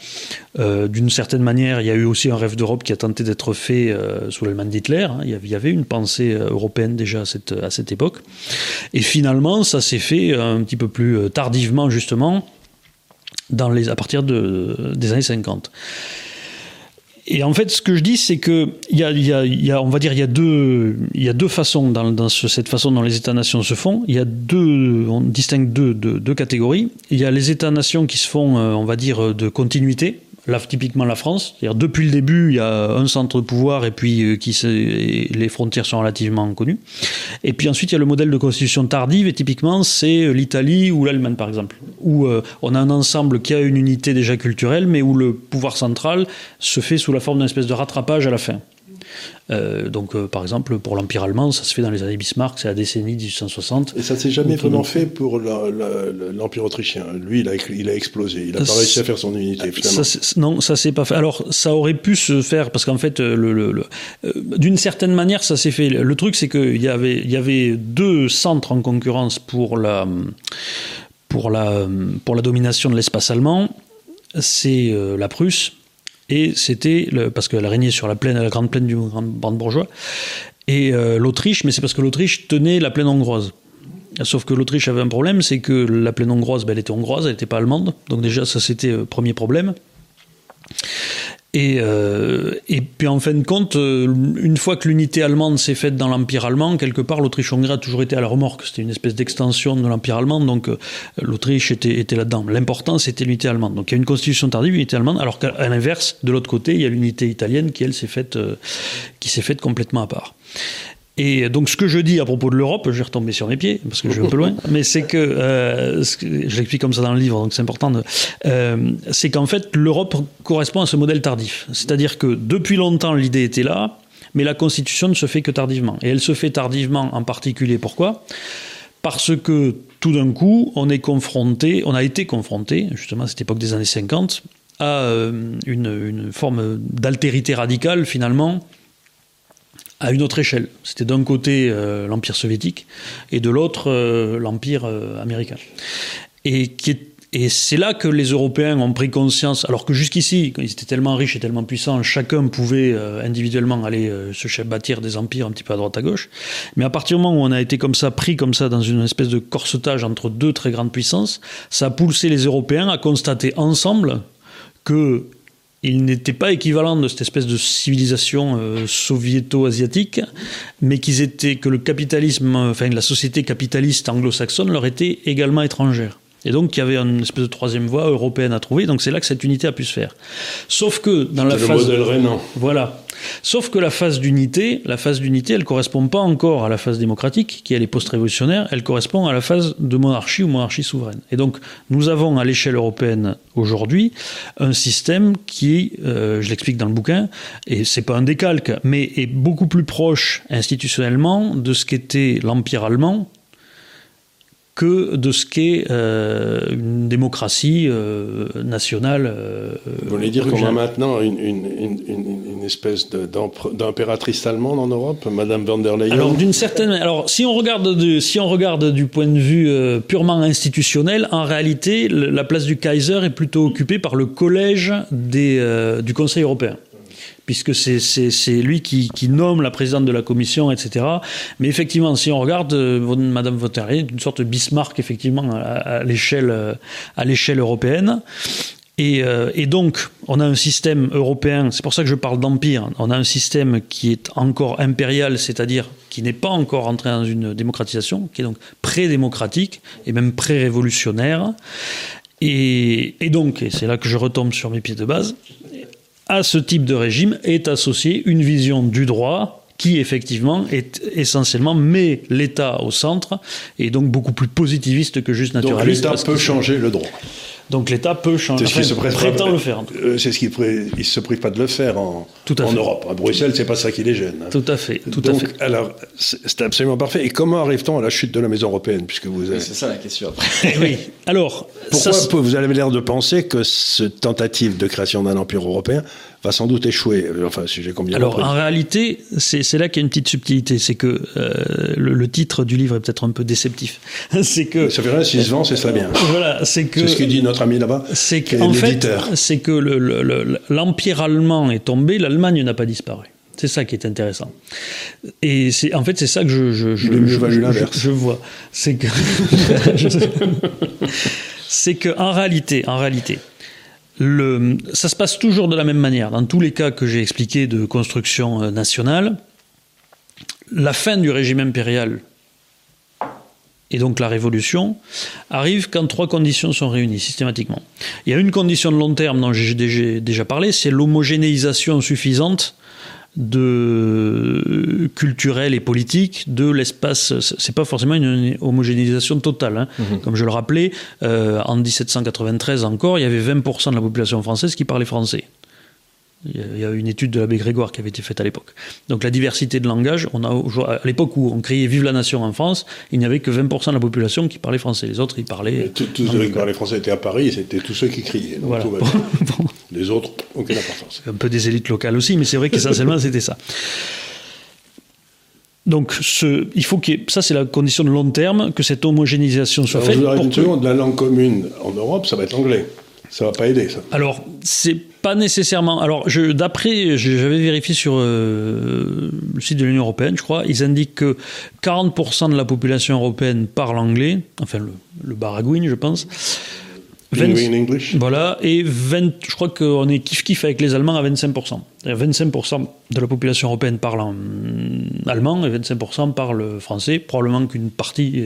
Euh, D'une certaine manière, il y a eu aussi un rêve d'Europe qui a tenté d'être fait euh, sous l'Allemagne d'Hitler. Hein. Il y avait une pensée européenne déjà à cette, à cette époque. Et finalement, ça s'est fait un petit peu plus tardivement justement dans les, à partir de, des années 50. Et en fait, ce que je dis, c'est que il y a, y, a, y a, on va dire, il y a deux, il y a deux façons dans, dans ce, cette façon dont les États-nations se font. Il y a deux, on distingue deux, deux, deux catégories. Il y a les États-nations qui se font, euh, on va dire, de continuité. Typiquement la France, c'est-à-dire depuis le début, il y a un centre de pouvoir et puis euh, les frontières sont relativement connues. Et puis ensuite, il y a le modèle de constitution tardive et typiquement c'est l'Italie ou l'Allemagne par exemple, où euh, on a un ensemble qui a une unité déjà culturelle, mais où le pouvoir central se fait sous la forme d'une espèce de rattrapage à la fin. Euh, donc, euh, par exemple, pour l'Empire allemand, ça se fait dans les années Bismarck, c'est la décennie 1860. Et ça ne s'est jamais vraiment fait pour l'Empire autrichien. Lui, il a, il a explosé. Il n'a pas réussi à faire son unité, finalement. Ça, non, ça s'est pas fait. Alors, ça aurait pu se faire, parce qu'en fait, le, le, le euh, d'une certaine manière, ça s'est fait. Le truc, c'est qu'il y avait, il y avait deux centres en concurrence pour la, pour la, pour la domination de l'espace allemand. C'est euh, la Prusse et c'était parce qu'elle régnait sur la plaine, la grande plaine du Grand bourgeois, et euh, l'Autriche, mais c'est parce que l'Autriche tenait la plaine hongroise. Sauf que l'Autriche avait un problème, c'est que la plaine hongroise, ben, elle était hongroise, elle n'était pas allemande, donc déjà ça c'était le premier problème. Et, euh, et puis en fin de compte, euh, une fois que l'unité allemande s'est faite dans l'Empire allemand, quelque part l'Autriche-Hongrie a toujours été à la remorque. C'était une espèce d'extension de l'Empire allemand, donc euh, l'Autriche était, était là-dedans. L'important c'était l'unité allemande. Donc il y a une constitution tardive, une unité allemande, alors qu'à l'inverse, de l'autre côté, il y a l'unité italienne qui elle s'est faite, qui s'est faite complètement à part. Et donc ce que je dis à propos de l'Europe, je vais retomber sur mes pieds parce que je vais un peu loin, *laughs* mais c'est que, euh, je l'explique comme ça dans le livre, donc c'est important. Euh, c'est qu'en fait l'Europe correspond à ce modèle tardif, c'est-à-dire que depuis longtemps l'idée était là, mais la Constitution ne se fait que tardivement, et elle se fait tardivement en particulier. Pourquoi? Parce que tout d'un coup, on est confronté, on a été confronté, justement à cette époque des années 50, à euh, une, une forme d'altérité radicale finalement à une autre échelle. C'était d'un côté euh, l'Empire soviétique et de l'autre euh, l'Empire euh, américain. Et, c'est là que les Européens ont pris conscience, alors que jusqu'ici, quand ils étaient tellement riches et tellement puissants, chacun pouvait individuellement aller se bâtir des empires un petit peu à droite à gauche. Mais à partir du moment où on a été comme ça, pris comme ça dans une espèce de corsetage entre deux très grandes puissances, ça a poussé les Européens à constater ensemble que il n'était pas équivalent de cette espèce de civilisation euh, soviéto-asiatique, mais qu'ils étaient que le capitalisme, enfin la société capitaliste anglo-saxonne leur était également étrangère. Et donc il y avait une espèce de troisième voie européenne à trouver. Donc c'est là que cette unité a pu se faire. Sauf que dans la phase, le modèle Voilà. Sauf que la phase d'unité, la phase d'unité, elle correspond pas encore à la phase démocratique, qui elle est post-révolutionnaire, elle correspond à la phase de monarchie ou monarchie souveraine. Et donc, nous avons à l'échelle européenne aujourd'hui un système qui, euh, je l'explique dans le bouquin, et c'est pas un décalque, mais est beaucoup plus proche institutionnellement de ce qu'était l'Empire allemand que de ce qu'est euh, une démocratie euh, nationale. Euh, Vous voulez dire qu'on a maintenant une, une, une, une espèce d'impératrice allemande en Europe, Madame von der Leyen? Alors d'une certaine, alors si on regarde du, si on regarde du point de vue euh, purement institutionnel, en réalité, la place du Kaiser est plutôt occupée par le collège des, euh, du Conseil européen puisque c'est lui qui, nomme la présidente de la commission, etc. Mais effectivement, si on regarde, euh, Madame Votarier est une sorte de Bismarck, effectivement, à, l'échelle à l'échelle européenne. Et, euh, et, donc, on a un système européen, c'est pour ça que je parle d'empire, on a un système qui est encore impérial, c'est-à-dire qui n'est pas encore entré dans une démocratisation, qui est donc pré-démocratique et même pré-révolutionnaire. Et, et, donc, et c'est là que je retombe sur mes pieds de base, à ce type de régime est associée une vision du droit qui effectivement est essentiellement met l'État au centre et donc beaucoup plus positiviste que juste naturaliste. Donc l'État peut changer le droit. Donc l'État peut changer, enfin, se prétend le faire. Euh, c'est ce qu'il ne se prive pas de le faire en, en Europe. À Bruxelles, c'est pas ça qui les gêne. Tout à fait. Tout Donc, à fait. alors, c'est absolument parfait. Et comment arrive-t-on à la chute de la maison européenne, puisque vous C'est ça la question. Après. oui. Alors, pourquoi vous avez l'air de penser que cette tentative de création d'un empire européen va sans doute échouer. Enfin, si j'ai combien Alors, en réalité, c'est là qu'il y a une petite subtilité. C'est que euh, le, le, titre du livre est peut-être un peu déceptif. *laughs* c'est que. Ça fait rien, s'il se vend, c'est ça bien. *laughs* Voilà, c'est que. C'est ce que dit notre ami là-bas. C'est qu'en fait, c'est que l'Empire allemand est tombé, l'Allemagne n'a pas disparu. C'est ça qui est intéressant. Et c'est en fait c'est ça que je je je, je, je, je vois. C'est que *laughs* c'est que en réalité en réalité le, ça se passe toujours de la même manière. Dans tous les cas que j'ai expliqués de construction euh, nationale, la fin du régime impérial et donc la révolution arrive quand trois conditions sont réunies systématiquement. Il y a une condition de long terme dont j'ai déjà parlé, c'est l'homogénéisation suffisante de culturel et politique de l'espace. C'est pas forcément une homogénéisation totale. Hein. Mmh. Comme je le rappelais, euh, en 1793 encore, il y avait 20% de la population française qui parlait français. Il y a une étude de l'abbé Grégoire qui avait été faite à l'époque. Donc la diversité de langage, on a, à l'époque où on criait Vive la nation en France, il n'y avait que 20% de la population qui parlait français. Les autres, ils parlaient. Tous ceux qui parlaient français étaient à Paris, c'était tous ceux qui criaient. Donc tout *laughs* bon. Les autres, aucune importance. Un peu des élites locales aussi, mais c'est vrai qu'essentiellement c'était ça. Donc, ce, il faut que ça, c'est la condition de long terme, que cette homogénéisation soit Alors, faite. Je vous une seconde, la langue commune en Europe, ça va être l'anglais. Ça va pas aider, ça. Alors, c'est pas nécessairement. Alors, d'après, j'avais vérifié sur euh, le site de l'Union européenne, je crois, ils indiquent que 40% de la population européenne parle anglais, enfin le, le baragouine, je pense. In English? Voilà, et 20, je crois qu'on est kiff-kiff avec les Allemands à 25%. 25% de la population européenne parle en allemand et 25% parle français. Probablement qu'une partie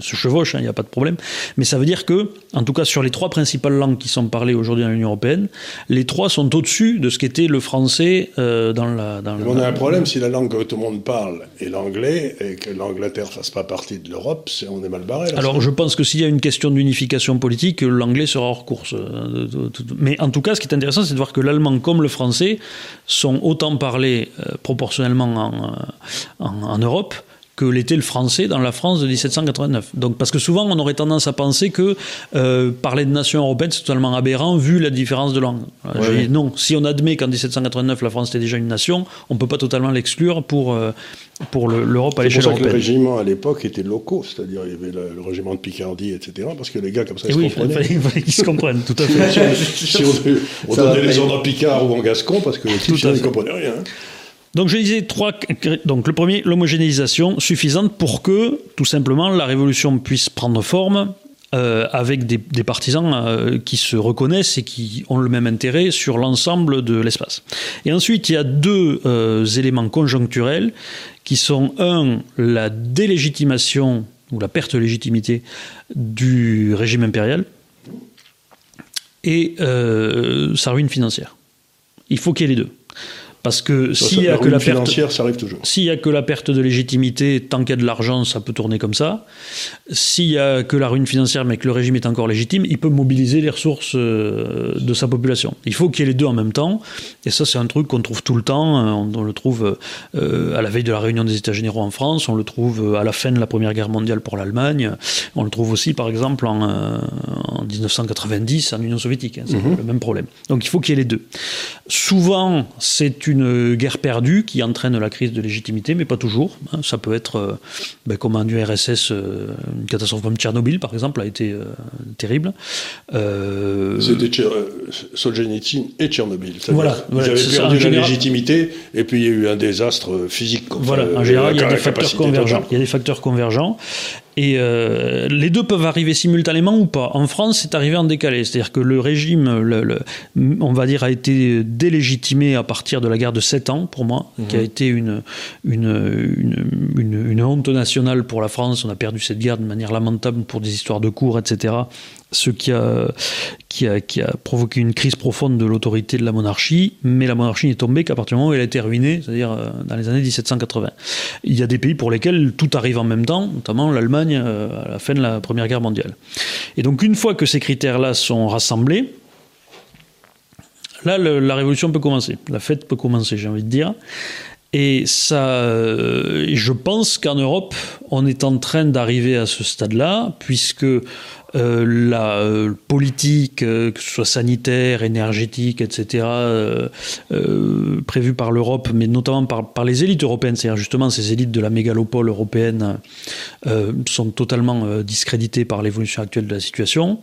se chevauche, il hein, n'y a pas de problème. Mais ça veut dire que, en tout cas sur les trois principales langues qui sont parlées aujourd'hui dans l'Union européenne, les trois sont au-dessus de ce qu'était le français euh, dans la... Dans on a un problème, si la langue que tout le monde parle est l'anglais et que l'Angleterre ne fasse pas partie de l'Europe, on est mal barré. Alors je pense que s'il y a une question d'unification politique, l'anglais sera hors course. Euh, Mais en tout cas, ce qui est intéressant, c'est de voir que l'allemand comme le français sont autant parlés euh, proportionnellement en, en Europe que l'était le français dans la France de 1789. Donc, parce que souvent, on aurait tendance à penser que euh, parler de nation européenne, c'est totalement aberrant vu la différence de langue. Non, si on admet qu'en 1789, la France était déjà une nation, on ne peut pas totalement l'exclure pour, euh, pour l'Europe à l'échelle européenne. C'est pour ça que les régiments à l'époque étaient locaux, c'est-à-dire il y avait le, régiment de Picardie, etc., parce que les gars comme ça, ils se comprenaient. Il fallait, qu'ils se comprennent, tout à fait. *laughs* si, on, donnait les ordres en Picard ou en Gascon, parce que les Égyptiens ne comprenaient rien. Donc je disais trois. Donc le premier, l'homogénéisation suffisante pour que, tout simplement, la révolution puisse prendre forme euh, avec des, partisans euh, qui se reconnaissent et qui ont le même intérêt sur l'ensemble de l'espace. Et ensuite, il y a deux euh, éléments conjoncturels qui sont un, la délégitimation ou la perte de légitimité du régime impérial et sa ruine financière. Il faut qu'il y ait les deux. Parce que s'il y a que la perte ça arrive toujours. S'il y a que la perte de légitimité, tant qu'il y a de l'argent, ça peut tourner comme ça. S'il y a que la ruine financière, mais que le régime est encore légitime, il peut mobiliser les ressources euh, de sa population. Il faut qu'il y ait les deux en même temps. Et ça, c'est un truc qu'on trouve tout le temps. Euh, on, le trouve euh, à la veille de la réunion des États généraux en France. On le trouve à la fin de la Première Guerre mondiale pour l'Allemagne. On le trouve aussi, par exemple, en, en 1990 en Union soviétique. Hein, c'est mhm. le même problème. Donc il faut qu'il y ait les deux. Souvent, c'est une une guerre perdue qui entraîne la crise de légitimité, mais pas toujours. Hein. Ça peut être, euh, ben, comme en URSS, euh, une catastrophe comme Tchernobyl, par exemple, a été euh, terrible. C'était Solzhenitsyn et Tchernobyl. Voilà, voilà, Ils avaient perdu la légitimité, et puis il y a eu un désastre physique. Voilà, en général, il y a des facteurs convergents. Il y a des facteurs convergents. Et euh, les deux peuvent arriver simultanément ou pas. En France, c'est arrivé en décalé. C'est-à-dire que le régime, le, on va dire, a été délégitimé à partir de la guerre de 7 ans, pour moi, mhm. qui a été une une, une, une, honte nationale pour la France. On a perdu cette guerre de manière lamentable pour des histoires de cours, etc ce qui a, qui, a, qui a provoqué une crise profonde de l'autorité de la monarchie, mais la monarchie n'est tombée qu'à partir du moment où elle a été ruinée, c'est-à-dire euh, dans les années 1780. Il y a des pays pour lesquels tout arrive en même temps, notamment l'Allemagne euh, à la fin de la Première Guerre mondiale. Et donc une fois que ces critères-là sont rassemblés, là la révolution peut commencer, la fête peut commencer, j'ai envie de dire. Et ça, euh, je pense qu'en Europe, on est en train d'arriver à ce stade-là, puisque euh, la euh, politique, euh, que ce soit sanitaire, énergétique, etc., prévue par l'Europe, mais notamment par, par les élites européennes, c'est-à-dire justement ces élites de la mégalopole européenne, sont totalement discréditées par l'évolution actuelle de la situation.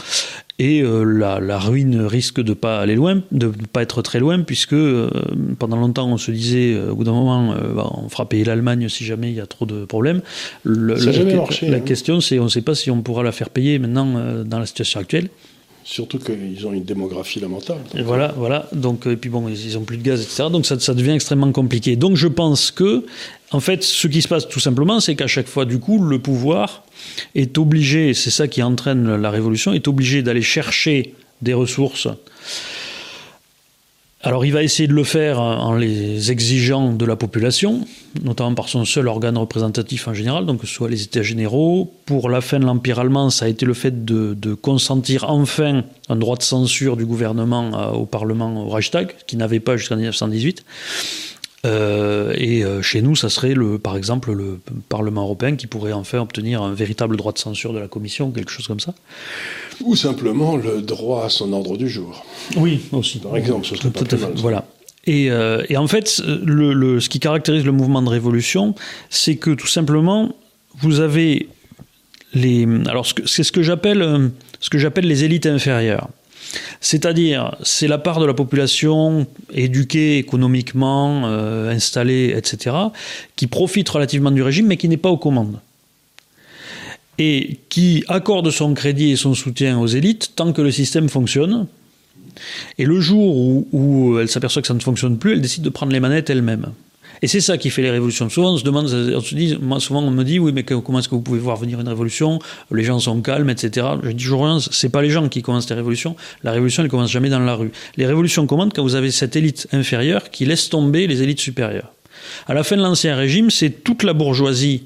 Et la, la, ruine risque de pas aller loin, de pas être très loin, puisque pendant longtemps on se disait, au bout d'un moment, bah, on fera payer l'Allemagne si jamais il y a trop de problèmes. Le, la, la hein. question, c'est on ne sait pas si on pourra la faire payer maintenant euh, dans la situation actuelle. Surtout qu'ils ont une démographie lamentable. Et voilà, voilà. Donc, et puis bon, ils n'ont plus de gaz, etc. Donc ça, ça, devient extrêmement compliqué. Donc je pense que, en fait, ce qui se passe tout simplement, c'est qu'à chaque fois, du coup, le pouvoir est obligé, c'est ça qui entraîne la révolution, est obligé d'aller chercher des ressources alors il va essayer de le faire en les exigeant de la population, notamment par son seul organe représentatif en général, donc que ce soit les États généraux. Pour la fin de l'Empire allemand, ça a été le fait de, consentir enfin un droit de censure du gouvernement euh, au Parlement, au Reichstag, qui n'avait pas jusqu'en 1918. Euh, et euh, chez nous, ça serait le, par exemple le Parlement européen qui pourrait enfin obtenir un véritable droit de censure de la Commission, quelque chose comme ça. Ou simplement le droit à son ordre du jour. Oui, aussi. Par exemple, ce serait pas tout mal. Voilà. Et, euh, et, en fait, le, le, ce qui caractérise le mouvement de révolution, c'est que tout simplement, vous avez les. Alors, c'est ce que j'appelle ce que j'appelle les élites inférieures. C'est-à-dire, c'est la part de la population éduquée économiquement, euh, installée, etc., qui profite relativement du régime, mais qui n'est pas aux commandes. et qui accorde son crédit et son soutien aux élites tant que le système fonctionne. Et le jour où, où elle s'aperçoit que ça ne fonctionne plus, elle décide de prendre les manettes elle-même. Et c'est ça qui fait les révolutions. Souvent, on se demande, on se dit, souvent, on me dit, oui, mais comment est-ce que vous pouvez voir venir une révolution? Les gens sont calmes, etc. Je dis toujours c'est pas les gens qui commencent les révolutions. La révolution, elle commence jamais dans la rue. Les révolutions commencent quand vous avez cette élite inférieure qui laisse tomber les élites supérieures. À la fin de l'Ancien Régime, c'est toute la bourgeoisie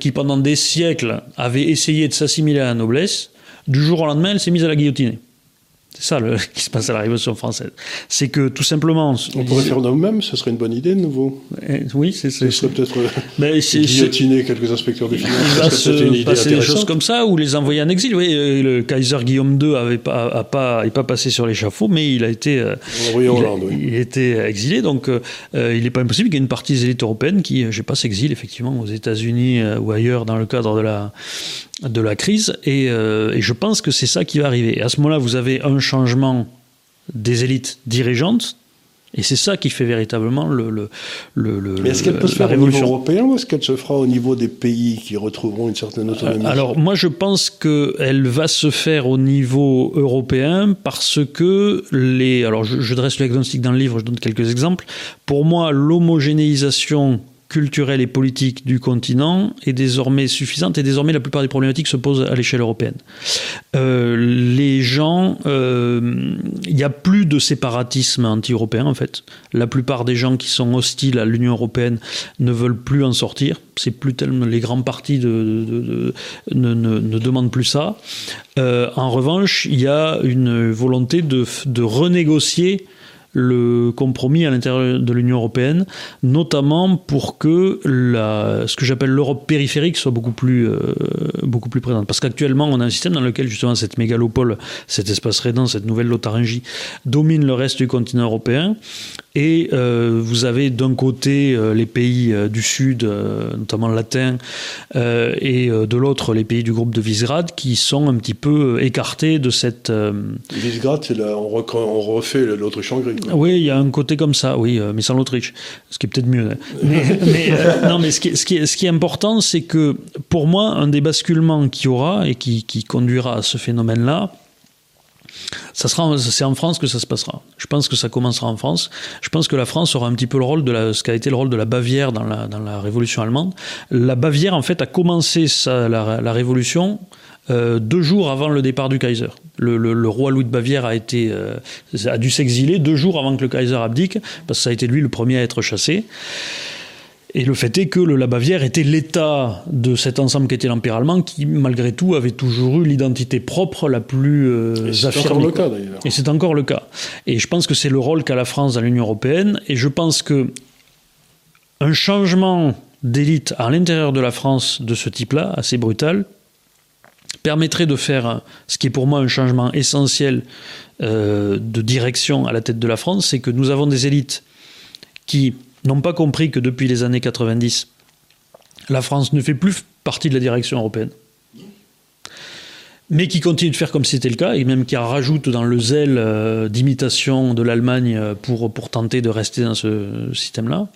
qui, pendant des siècles, avait essayé de s'assimiler à la noblesse. Du jour au lendemain, elle s'est mise à la guillotiner. C'est ça le, *laughs* qui se passe à la Révolution française. C'est que tout simplement. On pourrait faire nous-mêmes, ce serait une bonne idée de nouveau. Eh, oui, c'est Ce serait peut-être euh, *laughs* guillotiner quelques inspecteurs des finances. Il va se passer des choses comme ça ou les envoyer en exil. Oui, euh, le Kaiser Guillaume II avait pas, a pas, est pas passé sur l'échafaud, mais il a été. Euh, il, Hollande, oui. il été exilé, donc euh, il n'est pas impossible qu'il y ait une partie des élites européennes qui, je sais pas, s'exile effectivement aux États-Unis ou ailleurs dans le cadre de la de la crise. Et, euh, et je pense que c'est ça qui va arriver. Et à ce moment-là, vous avez un changement des élites dirigeantes. Et c'est ça qui fait véritablement le, le, le, Mais est-ce qu'elle peut se faire au niveau européen ou est-ce qu'elle se fera au niveau des pays qui retrouveront une certaine autonomie? Alors moi je pense qu'elle va se faire au niveau européen parce que les... Alors je, je dresse le diagnostic dans le livre, je donne quelques exemples. Pour moi l'homogénéisation culturelle et politique du continent est désormais suffisante et désormais la plupart des problématiques se posent à l'échelle européenne. Euh, les gens, il euh, n'y a plus de séparatisme anti-européen en fait. La plupart des gens qui sont hostiles à l'Union européenne ne veulent plus en sortir. C'est plus tellement les grands partis ne, demandent plus ça. Euh, en revanche, il y a une volonté de renégocier le compromis à l'intérieur de l'Union européenne, notamment pour que la, ce que j'appelle l'Europe périphérique soit beaucoup plus, euh, beaucoup plus présente. Parce qu'actuellement, on a un système dans lequel justement cette mégalopole, cet espace rédent, cette nouvelle Lotharingie domine le reste du continent européen. Et euh, vous avez d'un côté euh, les pays euh, du Sud, notamment latins, euh, et de l'autre les pays du groupe de Visegrad, qui sont un petit peu écartés de cette... Visegrad, c'est on, on, refait l'Autriche-Hongrie. Oui, il y a un côté comme ça, oui, mais sans l'Autriche, ce qui est peut-être mieux. *laughs* Mais, mais non, mais ce qui, ce qui, est, ce qui est important, c'est que pour moi, un des basculements qu'il y aura et qui, qui conduira à ce phénomène-là, ça sera, c'est en France que ça se passera. Je pense que ça commencera en France. Je pense que la France aura un petit peu le rôle de la, ce qu'a été le rôle de la Bavière dans la, Révolution allemande. La Bavière, en fait, a commencé la, Révolution euh, deux jours avant le départ du Kaiser. Le roi Louis de Bavière a, été, euh, a dû s'exiler deux jours avant que le Kaiser abdique, parce que ça a été lui le premier à être chassé. Et le fait est que le, la Bavière était l'état de cet ensemble qui était l'Empire allemand, qui malgré tout avait toujours eu l'identité propre la plus euh, et c'est encore le cas d'ailleurs. Et c'est encore le cas. Et je pense que c'est le rôle qu'a la France dans l'Union européenne. Et je pense que un changement d'élite à l'intérieur de la France de ce type-là, assez brutal, permettrait de faire ce qui est pour moi un changement essentiel euh, de direction à la tête de la France, c'est que nous avons des élites qui n'ont pas compris que depuis les années 90, la France ne fait plus partie de la direction européenne. Mais qui continue de faire comme c'était le cas, et même qui rajoute dans le zèle euh, d'imitation de l'Allemagne euh, pour, pour tenter de rester dans ce système-là.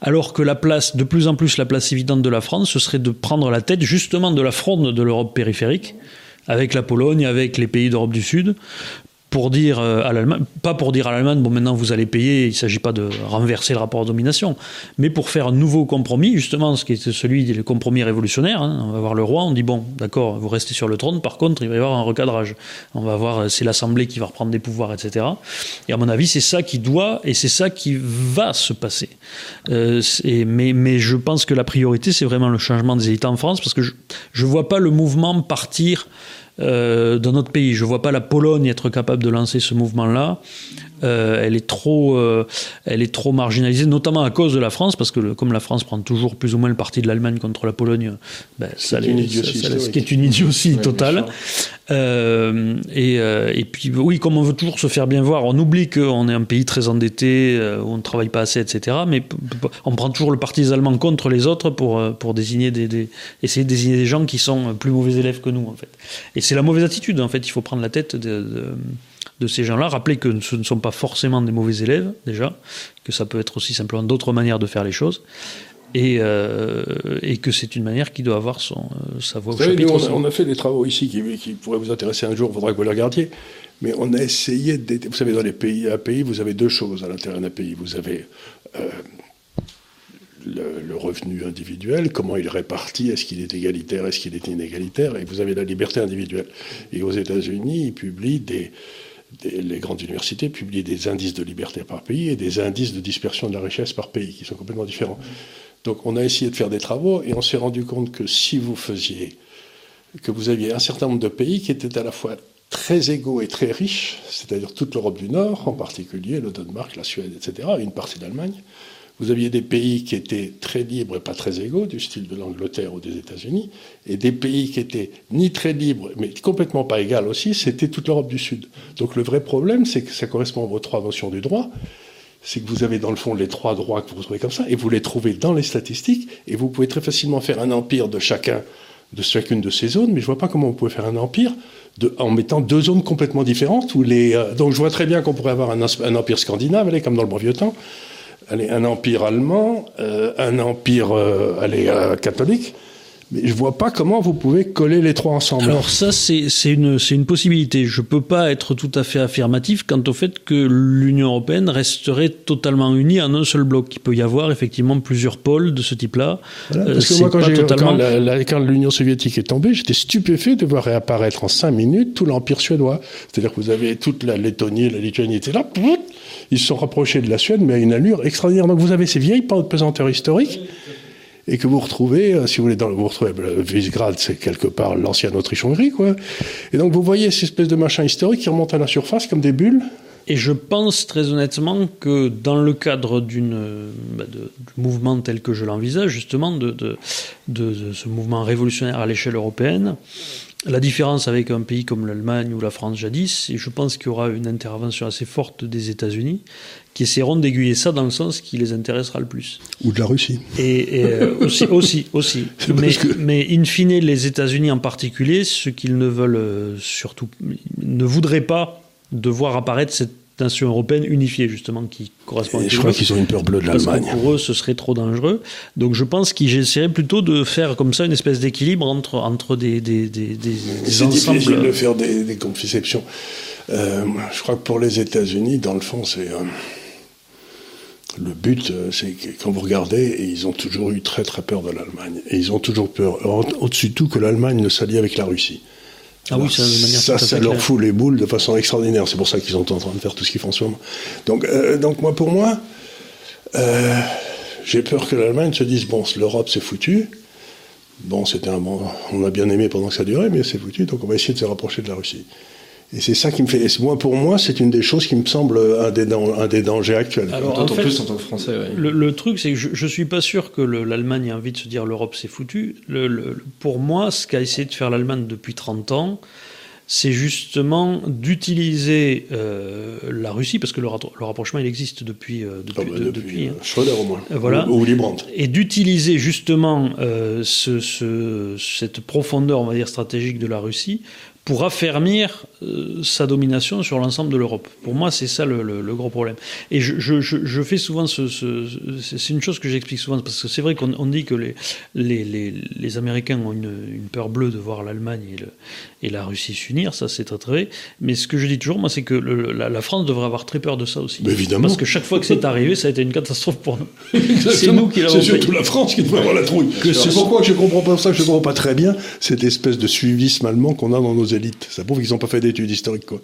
Alors que la place, de plus en plus la place évidente de la France, ce serait de prendre la tête justement de la fronde de l'Europe périphérique, avec la Pologne, avec les pays d'Europe du Sud, pour dire euh, à l'Allemagne, pas pour dire à l'Allemagne, bon maintenant vous allez payer, il ne s'agit pas de renverser le rapport de domination, mais pour faire un nouveau compromis, justement, ce qui est celui des compromis révolutionnaires. Hein, on va voir le roi, on dit bon, d'accord, vous restez sur le trône, par contre, il va y avoir un recadrage. On va voir, c'est l'Assemblée qui va reprendre des pouvoirs, etc. Et à mon avis, c'est ça qui doit et c'est ça qui va se passer. Euh, mais, mais je pense que la priorité, c'est vraiment le changement des élites en France, parce que je ne vois pas le mouvement partir euh, dans notre pays. Je ne vois pas la Pologne être capable de lancer ce mouvement-là. Euh, elle est trop, euh, elle est trop marginalisée, notamment à cause de la France, parce que le, comme la France prend toujours plus ou moins le parti de l'Allemagne contre la Pologne, ben, ça, les, une ça, ça, ce qui est une idiotie totale. Euh, et, et, puis oui, comme on veut toujours se faire bien voir, on oublie qu'on est un pays très endetté, où on ne travaille pas assez, etc. Mais on prend toujours le parti des Allemands contre les autres pour, pour désigner des, des, essayer de désigner des gens qui sont plus mauvais élèves que nous, en fait. Et c'est la mauvaise attitude, en fait. Il faut prendre la tête de, de de ces gens-là. Rappelez que ce ne sont pas forcément des mauvais élèves, déjà, que ça peut être aussi simplement d'autres manières de faire les choses. et, et que c'est une manière qui doit avoir son, sa voix au chapitre. on, a, fait des travaux ici qui, qui pourraient vous intéresser un jour, il faudra que vous les regardiez. Mais on a essayé de... Vous savez, dans les pays, pays, vous avez deux choses à l'intérieur d'un pays. Vous avez le, revenu individuel, comment il est réparti, est-ce qu'il est égalitaire, est-ce qu'il est inégalitaire, et vous avez la liberté individuelle. Et aux États-Unis, ils publient des, les grandes universités publient des indices de liberté par pays et des indices de dispersion de la richesse par pays, qui sont complètement différents. Donc on a essayé de faire des travaux et on s'est rendu compte que si vous faisiez, que vous aviez un certain nombre de pays qui étaient à la fois très égaux et très riches, c'est-à-dire toute l'Europe du Nord, en particulier le Danemark, la Suède, etc., et une partie d'Allemagne, vous aviez des pays qui étaient très libres et pas très égaux, du style de l'Angleterre ou des États-Unis, et des pays qui étaient ni très libres, mais complètement pas égaux aussi, c'était toute l'Europe du Sud. Donc le vrai problème, c'est que ça correspond à vos trois notions du droit, c'est que vous avez dans le fond les trois droits que vous retrouvez comme ça, et vous les trouvez dans les statistiques, et vous pouvez très facilement faire un empire de chacun, de chacune de ces zones, mais je vois pas comment vous pouvez faire un empire en mettant deux zones complètement différentes. Où les, euh, donc je vois très bien qu'on pourrait avoir un, un empire scandinave, allez, comme dans le bon vieux temps, allez, un empire allemand, euh, un empire euh, allez, euh, catholique. Mais je vois pas comment vous pouvez coller les trois ensemble. Alors ça, c'est une, une possibilité. Je peux pas être tout à fait affirmatif quant au fait que l'Union européenne resterait totalement unie en un seul bloc. Il peut y avoir effectivement plusieurs pôles de ce type-là. parce que moi, quand, totalement... quand l'Union soviétique est tombée, j'étais stupéfait de voir réapparaître en cinq minutes tout l'empire suédois. C'est-à-dire que vous avez toute la Lettonie, la Lituanie là. Ils se sont rapprochés de la Suède, mais à une allure extraordinaire. Donc vous avez ces vieilles pesanteurs historiques et que vous retrouvez, euh, si vous voulez, dans, vous retrouvez euh, Visegrad, c'est quelque part l'ancienne Autriche-Hongrie, quoi. Et donc vous voyez ces espèces de machins historiques qui remontent à la surface comme des bulles. Et je pense très honnêtement que dans le cadre d'une bah de, mouvement tel que je l'envisage, justement, de, de, de, ce mouvement révolutionnaire à l'échelle européenne, la différence avec un pays comme l'Allemagne ou la France jadis, et je pense qu'il y aura une intervention assez forte des États-Unis qui essaieront d'aiguiller ça dans le sens qui les intéressera le plus. Ou de la Russie. Et, euh, *laughs* aussi, aussi, aussi. Mais, mais, in fine, les États-Unis en particulier, ce qu'ils ne veulent euh, surtout, ne voudraient pas de voir apparaître cette nation européenne unifiée, justement, qui correspond et Je crois qu'ils ont une peur bleue de l'Allemagne. Pour eux, ce serait trop dangereux. Donc je pense qu'ils essaieraient plutôt de faire comme ça une espèce d'équilibre entre, entre des, des, des, des, C'est difficile de faire des, des conceptions. Euh, je crois que pour les États-Unis, dans le fond, c'est. Euh, le but, euh, c'est que quand vous regardez, ils ont toujours eu très très peur de l'Allemagne. Et ils ont toujours peur, au-dessus de tout, que l'Allemagne ne s'allie avec la Russie. Ah oui, ça, de manière ça, ça leur fout les boules de façon extraordinaire. C'est pour ça qu'ils sont en train de faire tout ce qu'ils font en ce moment. Donc, euh, donc moi, pour moi, euh, j'ai peur que l'Allemagne se dise bon, l'Europe c'est foutu. Bon, c'était un bon, on a bien aimé pendant que ça durait, mais c'est foutu. Donc on va essayer de se rapprocher de la Russie. Et c'est ça qui me fait. Moi, pour moi, c'est une des choses qui me semble un des, un des dangers actuels. Alors, en plus en tant que Français. Le, truc, c'est que je, ne suis pas sûr que l'Allemagne ait envie de se dire l'Europe c'est foutu. Le, pour moi, ce qu'a essayé de faire l'Allemagne depuis 30 ans, c'est justement d'utiliser euh, la Russie, parce que le, rapprochement il existe depuis euh, depuis, ah bah, depuis, hein. Schröder au moins, voilà, ou, ou et d'utiliser justement euh, ce, ce, cette profondeur, on va dire stratégique de la Russie pour affermir euh, sa domination sur l'ensemble de l'Europe. Pour moi, c'est ça le, le, gros problème. Et je, je, je fais souvent ce, ce c'est une chose que j'explique souvent parce que c'est vrai qu'on dit que les, les, les, les, Américains ont une, une, peur bleue de voir l'Allemagne et, et, la Russie s'unir, ça c'est très vrai. Mais ce que je dis toujours, moi, c'est que la, la, France devrait avoir très peur de ça aussi. Mais évidemment. Parce que chaque fois que c'est arrivé, ça a été une catastrophe pour nous. *laughs* c'est nous qui l'avons. C'est surtout la France qui devrait avoir la trouille. C'est pourquoi je comprends pas ça, que je comprends pas très bien cette espèce de suivisme allemand qu'on a dans nos élites. Ça prouve qu'ils n'ont pas fait d'études historiques. Quoi.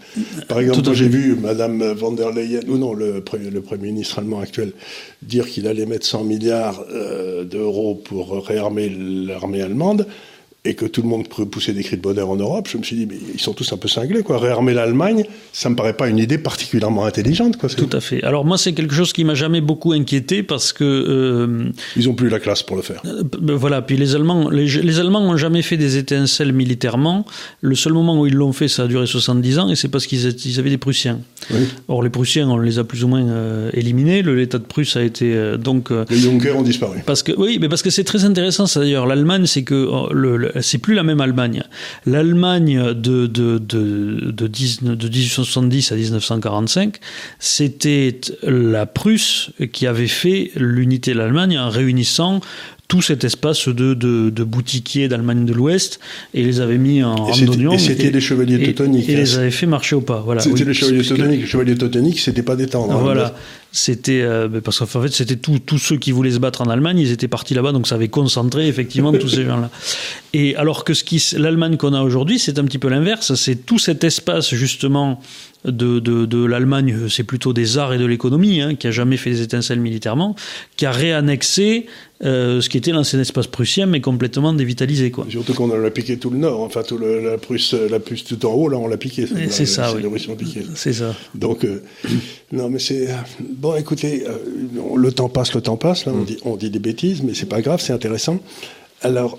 Par exemple, quand j'ai vu Madame von der Leyen, ou non, le, le Premier ministre allemand actuel, dire qu'il allait mettre 100 milliards euh, d'euros pour réarmer l'armée allemande, et que tout le monde poussait des cris de bonheur en Europe, je me suis dit, mais ils sont tous un peu cinglés, quoi. Réarmer l'Allemagne, ça me paraît pas une idée particulièrement intelligente, quoi. Tout à fait. Alors moi, c'est quelque chose qui m'a jamais beaucoup inquiété parce que euh, ils ont plus la classe pour le faire. Euh, ben voilà. Puis les Allemands, les, les, Allemands ont jamais fait des étincelles militairement. Le seul moment où ils l'ont fait, ça a duré 70 ans, et c'est parce qu'ils avaient des Prussiens. Oui. Or les Prussiens, on les a plus ou moins euh, éliminés. L'État de Prusse a été euh, donc. les Junkers ont disparu. Parce que oui, mais parce que c'est très intéressant, ça d'ailleurs. L'Allemagne, c'est que le c'est plus la même Allemagne. L'Allemagne de, de, de, de, 1870 à 1945, c'était la Prusse qui avait fait l'unité de l'Allemagne en réunissant tout cet espace de, de, de boutiquiers d'Allemagne de l'Ouest et les avait mis en randonnion. Et c'était les chevaliers teutoniques. Et, les avait fait marcher au pas. Voilà. C'était les chevaliers teutoniques. Les chevaliers teutoniques, c'était pas des tendres. Hein. voilà. C'était euh, parce qu'en fait, c'était tous ceux qui voulaient se battre en Allemagne, ils étaient partis là-bas, donc ça avait concentré effectivement tous ces gens-là. Et alors que ce qui, l'Allemagne qu'on a aujourd'hui, c'est un petit peu l'inverse. C'est tout cet espace justement de, de, de l'Allemagne, c'est plutôt des arts et de l'économie, hein, qui a jamais fait des étincelles militairement, qui a réannexé euh, ce qui était l'ancien espace prussien, mais complètement dévitalisé. Quoi. Surtout qu'on a piqué tout le nord, enfin tout la Prusse, la Prusse tout en haut, là on l'a piqué. C'est ça, oui. C'est ça. Donc, euh, non mais c'est bon. Écoutez, euh, le temps passe, le temps passe. Là, on mm. dit, on dit des bêtises, mais c'est pas grave, c'est intéressant. Alors.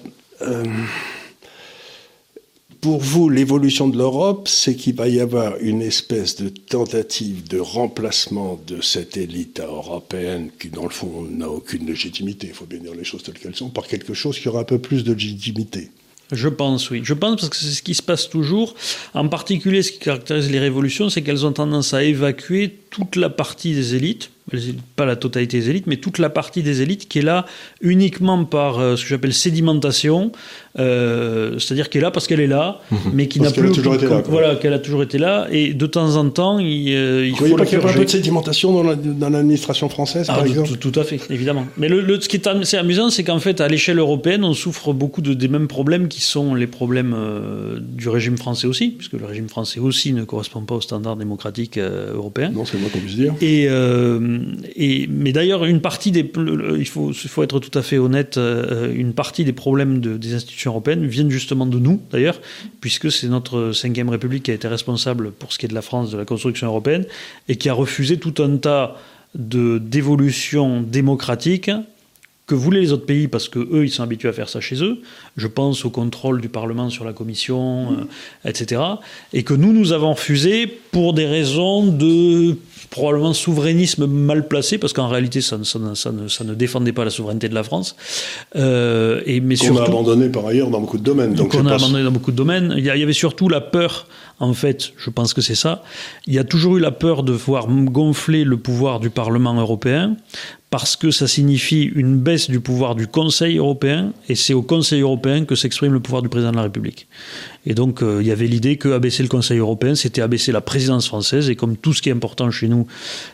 Pour vous, l'évolution de l'Europe, c'est qu'il va y avoir une espèce de tentative de remplacement de cette élite européenne qui, dans le fond, n'a aucune légitimité, il faut bien dire les choses telles qu'elles sont, par quelque chose qui aura un peu plus de légitimité. Je pense, oui. Je pense parce que c'est ce qui se passe toujours. En particulier, ce qui caractérise les révolutions, c'est qu'elles ont tendance à évacuer toute la partie des élites, pas la totalité des élites, mais toute la partie des élites qui est là uniquement par euh, ce que j'appelle sédimentation, euh, c'est-à-dire qu'elle est là parce qu'elle est là, mhm. mais qui n'a plus. toujours été là, voilà, qu'elle a toujours été là, et de temps en temps, il, euh, il faut. pas qu'il y a un peu de sédimentation dans l'administration française, par ah, exemple tout, à fait, évidemment. Mais le, ce qui est assez amusant, c'est qu'en fait, à l'échelle européenne, on souffre beaucoup de, des mêmes problèmes qui sont les problèmes euh, du régime français aussi, puisque le régime français aussi ne correspond pas aux standards démocratiques européens. Non, c'est moi qu'on puisse dire. Et, et mais d'ailleurs, une partie des, il faut, faut être tout à fait honnête, une partie des problèmes de, des institutions européennes viennent justement de nous, d'ailleurs, puisque c'est notre cinquième République qui a été responsable pour ce qui est de la France, de la construction européenne, et qui a refusé tout un tas de d'évolutions démocratiques que voulaient les autres pays parce que eux ils sont habitués à faire ça chez eux. Je pense au contrôle du Parlement sur la Commission, euh, etc. Et que nous nous avons refusé pour des raisons de probablement souverainisme mal placé, parce qu'en réalité, ça ne, ça, ne, ça, ne, défendait pas la souveraineté de la France. Euh, et, mais qu'on a abandonné par ailleurs dans beaucoup de domaines. Donc qu'on a abandonné dans beaucoup de domaines. Il y, avait surtout la peur, en fait, je pense que c'est ça. Il y a toujours eu la peur de voir gonfler le pouvoir du Parlement européen, parce que ça signifie une baisse du pouvoir du Conseil européen, et c'est au Conseil européen que s'exprime le pouvoir du président de la République. Et donc, euh, il y avait l'idée qu'abaisser le Conseil européen, c'était abaisser la présidence française, et comme tout ce qui est important chez nous,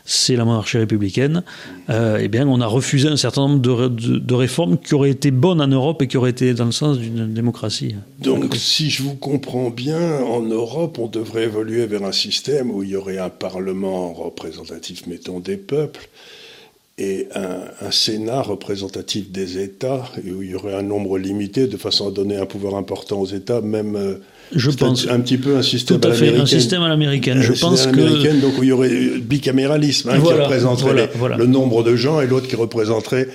c'est la monarchie républicaine, euh, eh bien, on a refusé un certain nombre de, de, réformes qui auraient été bonnes en Europe et qui auraient été dans le sens d'une démocratie. Donc, si je vous comprends bien, en Europe, on devrait évoluer vers un système où il y aurait un Parlement représentatif, mettons, des peuples, et un, Sénat représentatif des États, où il y aurait un nombre limité, de façon à donner un pouvoir important aux États, même euh, je pense un petit peu un système tout à fait un système à l'américaine. Je pense que donc où il y aurait bicaméralisme, hein, qui représenterait le nombre de gens et l'autre qui représenterait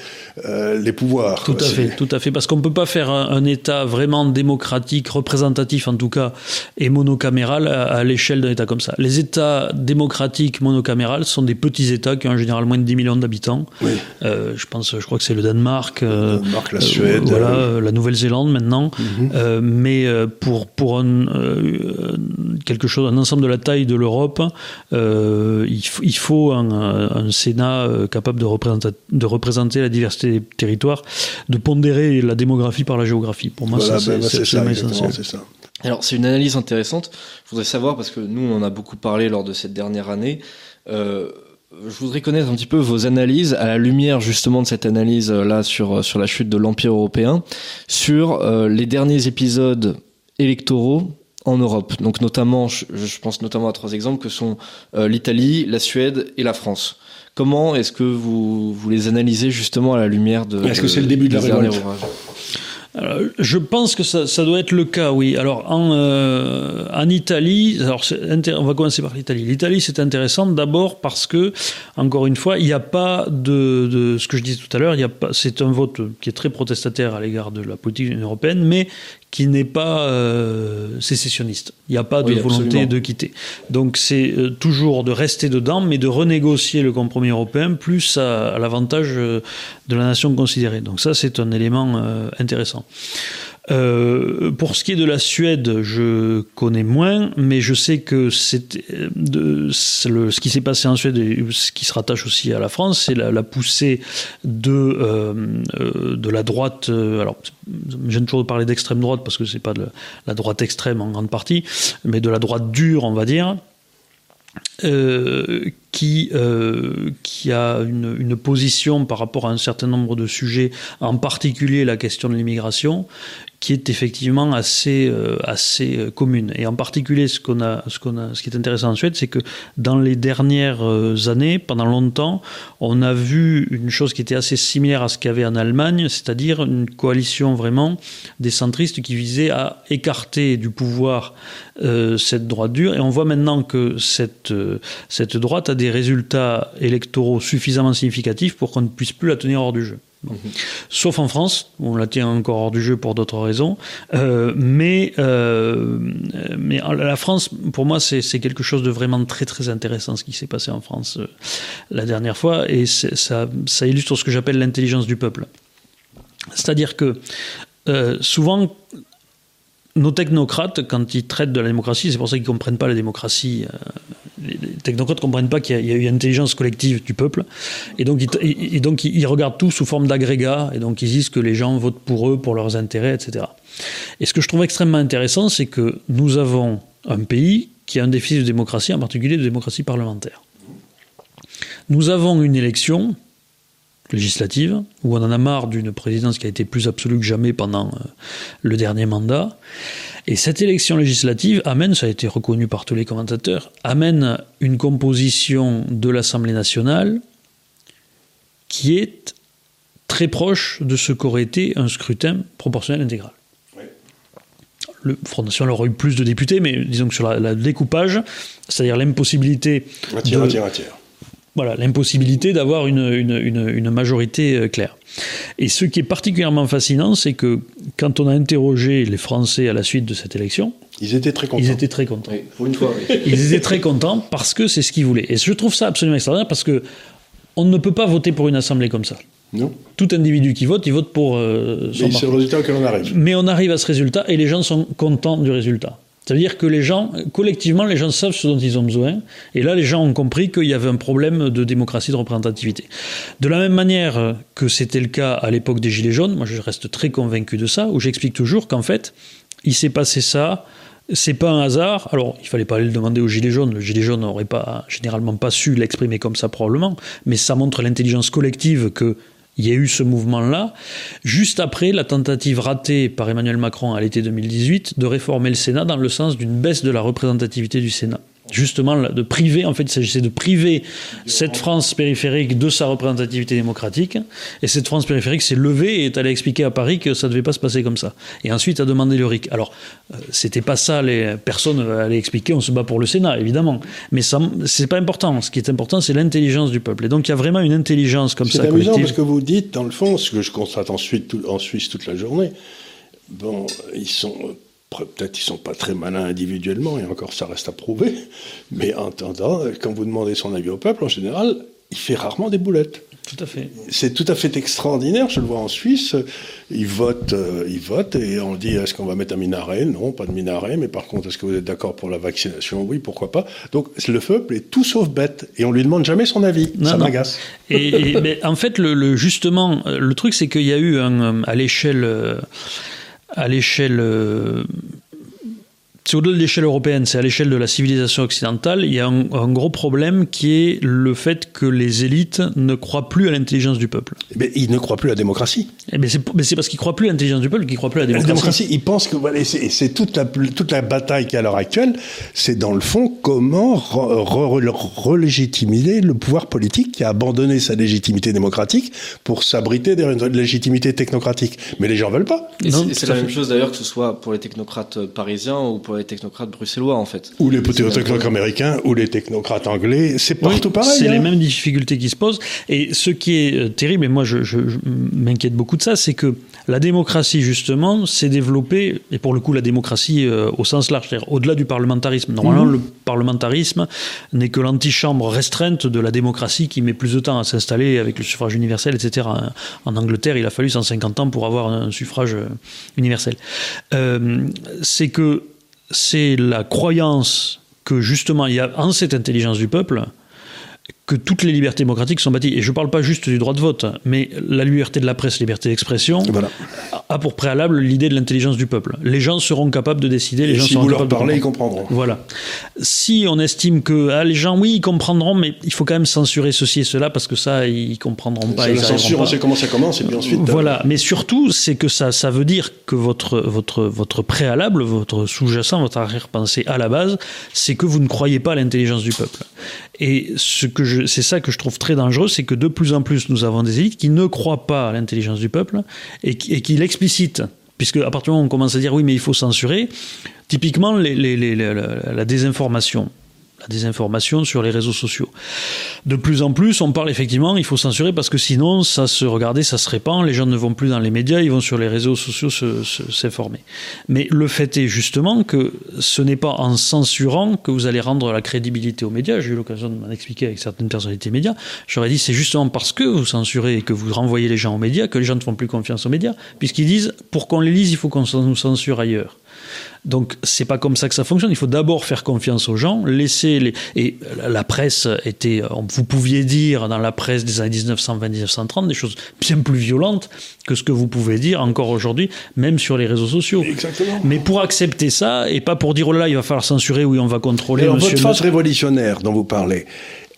euh, les pouvoirs. Tout à fait, tout à fait, parce qu'on ne peut pas faire un, État vraiment démocratique, représentatif en tout cas, et monocaméral à, l'échelle d'un État comme ça. Les États démocratiques monocamérales sont des petits États qui ont en général moins de 10 millions d'habitants. Euh, je pense, je crois que c'est le Danemark, euh, le Danemark la Suède, voilà, la Nouvelle-Zélande maintenant. Mhm. mais pour pour un, quelque chose, un ensemble de la taille de l'Europe, il, il, faut un, un Sénat capable de représenter, de représenter la diversité des territoires, de pondérer la démographie par la géographie. Pour moi, ben, c'est ça, ça. Alors, c'est une analyse intéressante. Je voudrais savoir, parce que nous, on en a beaucoup parlé lors de cette dernière année, euh, je voudrais connaître un petit peu vos analyses à la lumière justement de cette analyse euh, là sur euh, sur la chute de l'empire européen, sur les derniers épisodes électoraux en Europe. Donc notamment, je, pense notamment à trois exemples que sont l'Italie, la Suède et la France. Comment est-ce que vous, vous les analysez justement à la lumière de. Est-ce que c'est le début de la révolte je pense que ça, ça, doit être le cas, oui. Alors en, euh, en Italie, alors on va commencer par l'Italie. L'Italie, c'est intéressant d'abord parce que, encore une fois, il n'y a pas de, de, ce que je disais tout à l'heure. Il y a pas, c'est un vote qui est très protestataire à l'égard de la politique européenne, mais qui n'est pas euh, sécessionniste. Il n'y a pas de volonté de quitter. Donc c'est euh, toujours de rester dedans, mais de renégocier le compromis européen plus à, l'avantage euh, de la nation considérée. Donc ça, c'est un élément intéressant. Euh, pour ce qui est de la Suède, je connais moins, mais je sais que c'est de, ce qui s'est passé en Suède et ce qui se rattache aussi à la France, c'est la, poussée de, euh, euh, de la droite. alors, j'aime toujours parler d'extrême droite parce que c'est pas de la droite extrême en grande partie, mais de la droite dure, on va dire. qui, qui a une, une, position par rapport à un certain nombre de sujets, en particulier la question de l'immigration, qui est effectivement assez, euh, assez euh, commune. Et en particulier, ce, qu'on a, ce, qu'on a, ce qui est intéressant en Suède, c'est que dans les dernières euh, années, pendant longtemps, on a vu une chose qui était assez similaire à ce qu'il y avait en Allemagne, c'est-à-dire une coalition vraiment des centristes qui visait à écarter du pouvoir cette droite dure. Et on voit maintenant que cette, cette droite a des résultats électoraux suffisamment significatifs pour qu'on ne puisse plus la tenir hors du jeu. Sauf en France, on la tient encore hors du jeu pour d'autres raisons. Euh, mais, euh, mais la France, pour moi, c'est quelque chose de vraiment très très intéressant ce qui s'est passé en France euh, la dernière fois. Et ça, ça illustre ce que j'appelle l'intelligence du peuple. C'est-à-dire que souvent, nos technocrates, quand ils traitent de la démocratie, c'est pour ça qu'ils ne comprennent pas la démocratie. Les technocrates ne comprennent pas qu'il y, a eu une intelligence collective du peuple. Et donc, ils, donc, ils regardent tout sous forme d'agrégat. Et donc, ils disent que les gens votent pour eux, pour leurs intérêts, etc. Et ce que je trouve extrêmement intéressant, c'est que nous avons un pays qui a un déficit de démocratie, en particulier de démocratie parlementaire. Nous avons une élection législative, où on en a marre d'une présidence qui a été plus absolue que jamais pendant euh, le dernier mandat. Et cette élection législative amène, ça a été reconnu par tous les commentateurs, amène une composition de l'Assemblée nationale qui est très proche de ce qu'aurait été un scrutin proportionnel intégral. Le Front National aurait eu plus de députés, mais disons que sur le découpage, c'est-à-dire l'impossibilité. de, voilà, l'impossibilité d'avoir une, une, une, majorité euh, claire. Et ce qui est particulièrement fascinant, c'est que quand on a interrogé les Français à la suite de cette élection, ils étaient très contents. Ils étaient très contents. une fois, *laughs* Ils étaient très contents parce que c'est ce qu'ils voulaient. Et je trouve ça absolument extraordinaire parce que on ne peut pas voter pour une assemblée comme ça. Non. Tout individu qui vote, il vote pour euh, son C'est le résultat auquel on arrive. Mais on arrive à ce résultat et les gens sont contents du résultat. Ça veut dire que les gens, collectivement, les gens savent ce dont ils ont besoin. Et là, les gens ont compris qu'il y avait un problème de démocratie, de représentativité. De la même manière que c'était le cas à l'époque des Gilets jaunes, moi je reste très convaincu de ça, où j'explique toujours qu'en fait, il s'est passé ça. C'est pas un hasard. Alors, il fallait pas aller le demander aux Gilets jaunes. Le Gilet jaune n'aurait pas, généralement pas su l'exprimer comme ça probablement. Mais ça montre l'intelligence collective que il y a eu ce mouvement-là, juste après la tentative ratée par Emmanuel Macron à l'été 2018 de réformer le Sénat dans le sens d'une baisse de la représentativité du Sénat justement de priver, en fait, il s'agissait de priver cette France périphérique de sa représentativité démocratique. Et cette France périphérique s'est levée et est allée expliquer à Paris que ça ne devait pas se passer comme ça. Et ensuite a demandé le RIC. Alors, euh, c'était pas ça, les personnes allaient expliquer, on se bat pour le Sénat, évidemment. Mais ça, c'est pas important. Ce qui est important, c'est l'intelligence du peuple. Et donc, il y a vraiment une intelligence comme ça. C'est amusant parce que vous dites, dans le fond, ce que je constate ensuite en Suisse toute la journée, bon, ils sont peut-être ils sont pas très malins individuellement, et encore ça reste à prouver, mais en attendant, quand vous demandez son avis au peuple, en général, il fait rarement des boulettes. Tout à fait. C'est tout à fait extraordinaire. Je le vois en Suisse. Ils votent, euh, ils votent et on dit est-ce qu'on va mettre un minaret? Non, pas de minaret. Mais par contre, est-ce que vous êtes d'accord pour la vaccination? Oui, pourquoi pas. Donc le peuple est tout sauf bête et on lui demande jamais son avis. ça m'agace. Et, mais en fait, le, justement, le truc c'est qu'il y a eu un, à l'échelle euh, à l'échelle euh, c'est au-delà de l'échelle européenne, c'est à l'échelle de la civilisation occidentale, il y a un, gros problème qui est le fait que les élites ne croient plus à l'intelligence du peuple. Mais ils ne croient plus à la démocratie. Eh mais c'est parce qu'ils croient plus à l'intelligence du peuple qu'ils croient plus à la démocratie. La démocratie, ils pensent que voilà, c'est toute la toute la bataille qui est à l'heure actuelle, c'est dans le fond comment relégitimer le pouvoir politique qui a abandonné sa légitimité démocratique pour s'abriter derrière une légitimité technocratique. Mais les gens veulent pas. C'est la même chose d'ailleurs que ce soit pour les technocrates parisiens ou pour pour les technocrates bruxellois, en fait. Ou les technocrates américains, ou les technocrates anglais, c'est partout pareil. C'est hein. les mêmes difficultés qui se posent. Et ce qui est euh, terrible, et moi je, je m'inquiète beaucoup de ça, c'est que la démocratie, justement, s'est développée, et pour le coup, la démocratie euh, au sens large, c'est-à-dire au-delà du parlementarisme. Normalement, mhm. le parlementarisme n'est que l'antichambre restreinte de la démocratie qui met plus de temps à s'installer avec le suffrage universel, etc. En Angleterre, il a fallu 150 ans pour avoir un suffrage euh, universel. Euh, c'est que c'est la croyance que justement il y a en cette intelligence du peuple que toutes les libertés démocratiques sont bâties. Et je ne parle pas juste du droit de vote, mais la liberté de la presse, liberté d'expression, a pour préalable l'idée de l'intelligence du peuple. Les gens seront capables de décider. Les Et gens si seront vous leur capables parlez, ils comprendront. Voilà. Si on estime que ah, les gens, oui, ils comprendront, mais il faut quand même censurer ceci et cela parce que ça, ils comprendront pas. C'est la censure, on sait comment ça commence, et puis ensuite. Euh, voilà. Mais surtout, c'est que ça, ça veut dire que votre, votre, votre préalable, votre sous-jacent, votre arrière-pensée à la base, c'est que vous ne croyez pas à l'intelligence du peuple. Et ce que je, c'est ça que je trouve très dangereux, c'est que de plus en plus nous avons des élites qui ne croient pas à l'intelligence du peuple et qui, et qui Puisque à partir du moment où on commence à dire oui mais il faut censurer, typiquement la désinformation la désinformation sur les réseaux sociaux. De plus en plus, on parle effectivement, il faut censurer parce que sinon, ça se regarder, ça se répand, les gens ne vont plus dans les médias, ils vont sur les réseaux sociaux s'informer. Mais le fait est justement que ce n'est pas en censurant que vous allez rendre la crédibilité aux médias. J'ai eu l'occasion de m'en expliquer avec certaines personnalités médias. J'aurais dit, c'est justement parce que vous censurez et que vous renvoyez les gens aux médias que les gens ne font plus confiance aux médias, puisqu'ils disent, pour qu'on les lise, il faut qu'on nous censure ailleurs. Donc c'est pas comme ça que ça fonctionne. Il faut d'abord faire confiance aux gens, laisser les et la presse était, vous pouviez dire dans la presse des années 1920-1930 des choses bien plus violentes que ce que vous pouvez dire encore aujourd'hui, même sur les réseaux sociaux. Exactement. Mais pour accepter ça et pas pour dire oh là là il va falloir censurer ou on va contrôler. Alors, votre phase révolutionnaire dont vous parlez,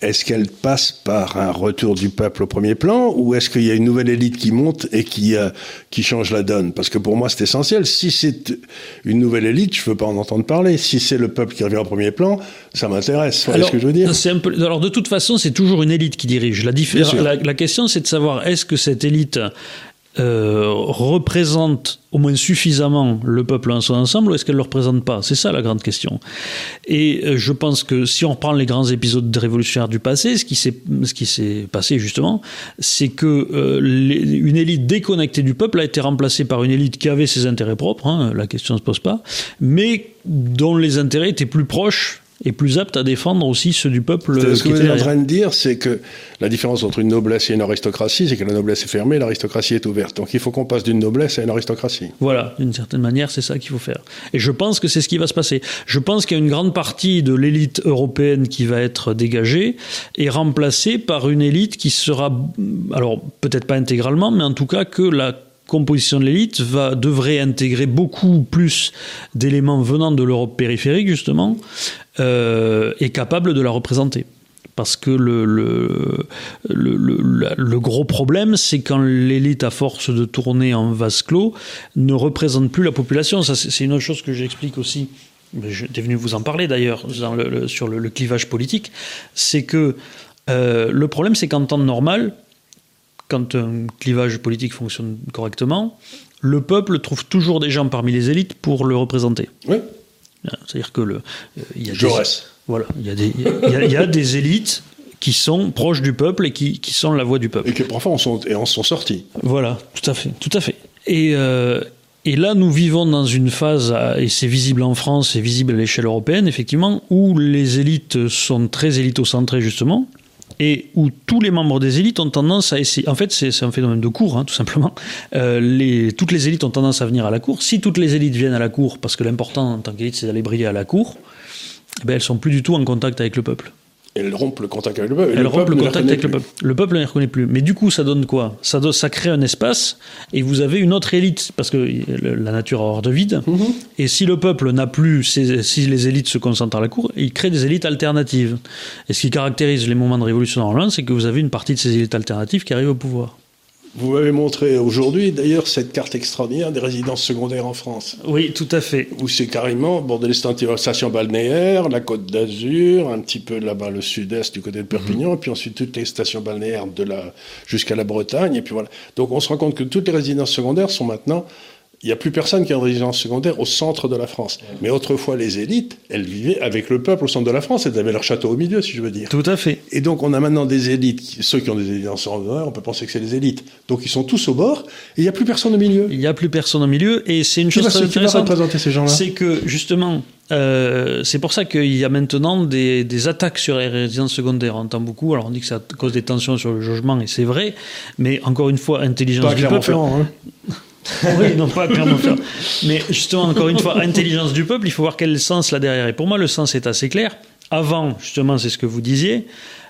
est-ce qu'elle passe par un retour du peuple au premier plan ou est-ce qu'il y a une nouvelle élite qui monte et qui, euh, qui change la donne? Parce que pour moi, c'est essentiel. Si c'est une nouvelle élite, je ne veux pas en entendre parler. Si c'est le peuple qui revient au premier plan, ça m'intéresse. Vous ce que je veux dire? un peu, Alors, de toute façon, c'est toujours une élite qui dirige. La, la, la question, c'est de savoir est-ce que cette élite, euh, représente au moins suffisamment le peuple en son ensemble ou est-ce qu'elle ne le représente pas? C'est ça la grande question. Et euh, je pense que si on reprend les grands épisodes de révolutionnaires du passé, ce qui s'est, ce qui s'est passé justement, c'est que euh, une élite déconnectée du peuple a été remplacée par une élite qui avait ses intérêts propres, hein, la question ne se pose pas, mais dont les intérêts étaient plus proches et plus apte à défendre aussi ceux du peuple. Ce que vous êtes en train de dire, c'est que la différence entre une noblesse et une aristocratie, c'est que la noblesse est fermée, l'aristocratie est ouverte. Donc il faut qu'on passe d'une noblesse à une aristocratie. Voilà, d'une certaine manière, c'est ça qu'il faut faire. Et je pense que c'est ce qui va se passer. Je pense qu'il y a une grande partie de l'élite européenne qui va être dégagée et remplacée par une élite qui sera, alors peut-être pas intégralement, mais en tout cas que la composition de l'élite va devrait intégrer beaucoup plus d'éléments venant de l'Europe périphérique justement euh, est capable de la représenter. Parce que le, le, le, gros problème, c'est quand l'élite, à force de tourner en vase clos, ne représente plus la population. Ça, c'est une autre chose que j'explique aussi. J'étais venu vous en parler d'ailleurs sur le, clivage politique. C'est que euh, le problème, c'est qu'en temps normal, quand un clivage politique fonctionne correctement, le peuple trouve toujours des gens parmi les élites pour le représenter. Oui. C'est-à-dire que le, euh, il y a Jaurès. Des, voilà, il y, a des, il, y a, des élites qui sont proches du peuple et qui, qui sont la voix du peuple. Et qui parfois en sont, et en sont sortis. Voilà, tout à fait, tout à fait. Et, euh, et là, nous vivons dans une phase, et c'est visible en France, c'est visible à l'échelle européenne, effectivement, où les élites sont très élitocentrées, justement, et où tous les membres des élites ont tendance à essayer. En fait, c'est un phénomène de cour, hein, tout simplement. Euh, toutes les élites ont tendance à venir à la cour. Si toutes les élites viennent à la cour, parce que l'important en tant qu'élite, c'est d'aller briller à la cour, eh ben, elles sont plus du tout en contact avec le peuple. Elles rompent le contact avec le peuple. Elles le le contact avec le peuple. Le peuple ne les reconnaît plus. Mais du coup, ça donne quoi? Ça, ça crée un espace et vous avez une autre élite, parce que la nature a horreur de vide. Mhm. Et si le peuple n'a plus, si les élites se concentrent à la cour, il crée des élites alternatives. Et ce qui caractérise les moments de révolution en Hollande, c'est que vous avez une partie de ces élites alternatives qui arrivent au pouvoir. Vous m'avez montré aujourd'hui, d'ailleurs, cette carte extraordinaire des résidences secondaires en France. Oui, tout à fait. Où c'est carrément Bordelais station balnéaire, la Côte d'Azur, un petit peu là-bas le sud-est du côté de Perpignan, mhm. et puis ensuite toutes les stations balnéaires de la jusqu'à la Bretagne, et puis voilà. Donc on se rend compte que toutes les résidences secondaires sont maintenant Il n'y a plus personne qui a une résidence secondaire au centre de la France. Mais autrefois, les élites, elles vivaient avec le peuple au centre de la France. Elles avaient leur château au milieu, si je veux dire. Tout à fait. Et donc, on a maintenant des élites. Ceux qui ont des résidences secondaires, on peut penser que c'est les élites. Donc, ils sont tous au bord. Et il n'y a plus personne au milieu. Il n'y a plus personne au milieu. Et c'est une Qui chose va, très qui intéressante. représenter ces gens-là? C'est que justement, euh, c'est pour ça qu'il y a maintenant des, des attaques sur les résidences secondaires. On entend beaucoup. Alors on dit que c'est à cause des tensions sur le logement, et c'est vrai. Mais encore une fois, intelligence Pas du peuple. Hein. *laughs* *laughs* Oui, non pas Clermont-Ferrand. Mais justement, encore une fois, intelligence du peuple, il faut voir quel sens là derrière. Et pour moi, le sens est assez clair. Avant, justement, c'est ce que vous disiez,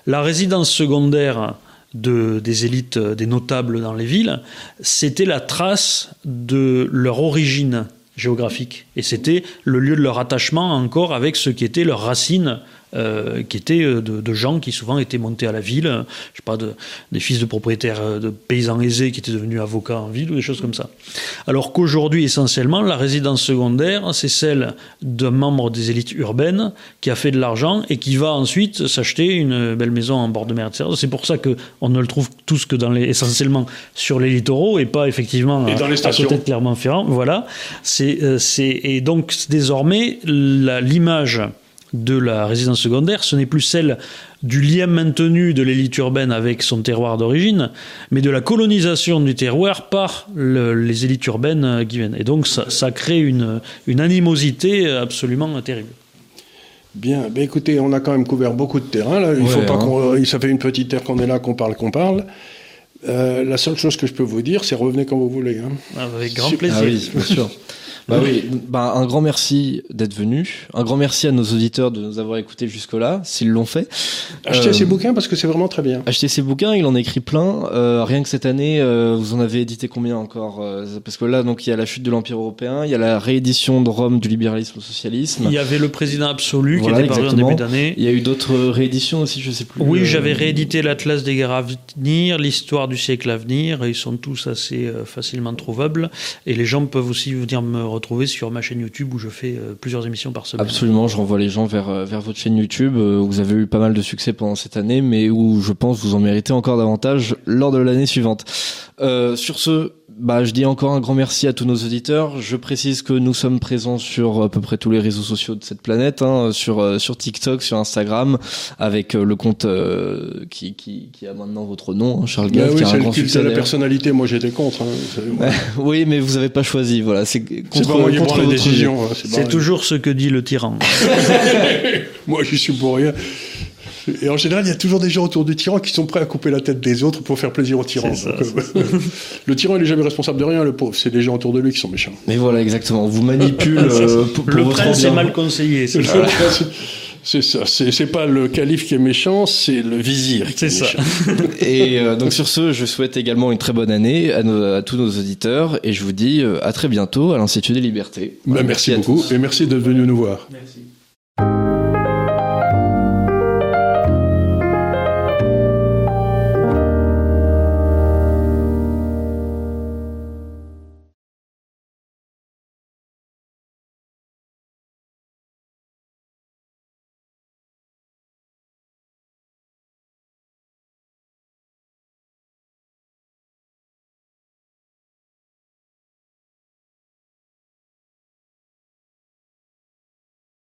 la résidence secondaire de, des élites, euh, des notables dans les villes, c'était la trace de leur origine géographique. Et c'était le lieu de leur attachement encore avec ce qui étaient leurs racines, euh, qui étaient euh, de, de gens qui souvent étaient montés à la ville, je sais pas, de, des fils de propriétaires euh, de paysans aisés qui étaient devenus avocats en ville ou des choses comme ça. Alors qu'aujourd'hui, essentiellement, la résidence secondaire, c'est celle d'un membre des élites urbaines qui a fait de l'argent et qui va ensuite s'acheter une belle maison en bord de mer. etc. C'est pour ça qu'on ne le trouve tous que dans les, essentiellement sur les littoraux et pas effectivement Et à- dans les à stations. côté de Clermont-Ferrand. Voilà. C'est, c'est, et donc, désormais, la- l'image de la résidence secondaire, ce n'est plus celle du lien maintenu de l'élite urbaine avec son terroir d'origine, mais de la colonisation du terroir par le- les élites urbaines euh, qui viennent. Et donc, ça, ça crée une, une animosité absolument terrible. Bien, ben écoutez, on a quand même couvert beaucoup de terrain. Là. Il Ouais, faut pas hein. qu'on, ça fait une petite heure qu'on est là, qu'on parle, qu'on parle. Euh, la seule chose que je peux vous dire, c'est revenez quand vous voulez. hein. Avec grand plaisir. Ah oui, bien sûr. Bah oui, bah un grand merci d'être venu. Un grand merci à nos auditeurs de nous avoir écoutés jusque-là, s'ils l'ont fait. Achetez Euh, ces bouquins parce que c'est vraiment très bien. Achetez ses bouquins, il en a écrit plein. Euh, rien que cette année, euh, vous en avez édité combien encore Euh, Parce que là, donc il y a la chute de l'Empire européen, il y a la réédition de Rome du libéralisme au socialisme. Il y avait le président absolu Voilà, qui était paru en début d'année. Il y a eu d'autres rééditions aussi, je sais plus. Oui, Euh, j'avais réédité l'Atlas des guerres à venir, l'histoire du siècle à venir, et ils sont tous assez facilement trouvables. Et les gens peuvent aussi venir me retrouver sur ma chaîne YouTube où je fais euh, plusieurs émissions par semaine. Absolument, je renvoie les gens vers, euh, vers votre chaîne YouTube euh, vous avez eu pas mal de succès pendant cette année, mais où je pense vous en méritez encore davantage lors de l'année suivante. Euh, sur ce, bah, je dis encore un grand merci à tous nos auditeurs. Je précise que nous sommes présents sur à peu près tous les réseaux sociaux de cette planète, hein, sur, euh, sur TikTok, sur Instagram, avec euh, le compte euh, qui, qui, qui a maintenant votre nom, hein, Charles Ben Gave, oui, qui a c'est un grand succès. la personnalité. Moi, j'étais contre. hein. *laughs* Oui, mais vous avez pas choisi, voilà. C'est contre, pas moi contre les décisions. c'est toujours ce que dit le tyran. *laughs* Moi, je suis pour rien. Et en général, il y a toujours des gens autour du tyran qui sont prêts à couper la tête des autres pour faire plaisir au tyran. C'est ça, Donc, euh, *laughs* le tyran, il est jamais responsable de rien, le pauvre. C'est les gens autour de lui qui sont méchants. Mais voilà, exactement. On vous manipule *laughs* euh, pour, pour le votre prince est mal conseillé. c'est ça. C'est ça. C'est pas le calife qui est méchant, c'est le vizir qui est, C'est ça. méchant. *laughs* Et euh, donc sur ce, je souhaite également une très bonne année à, nos- à tous nos auditeurs et je vous dis euh, à très bientôt à l'Institut des Libertés. Voilà, merci beaucoup tous. et merci d'être venu nous voir. Merci.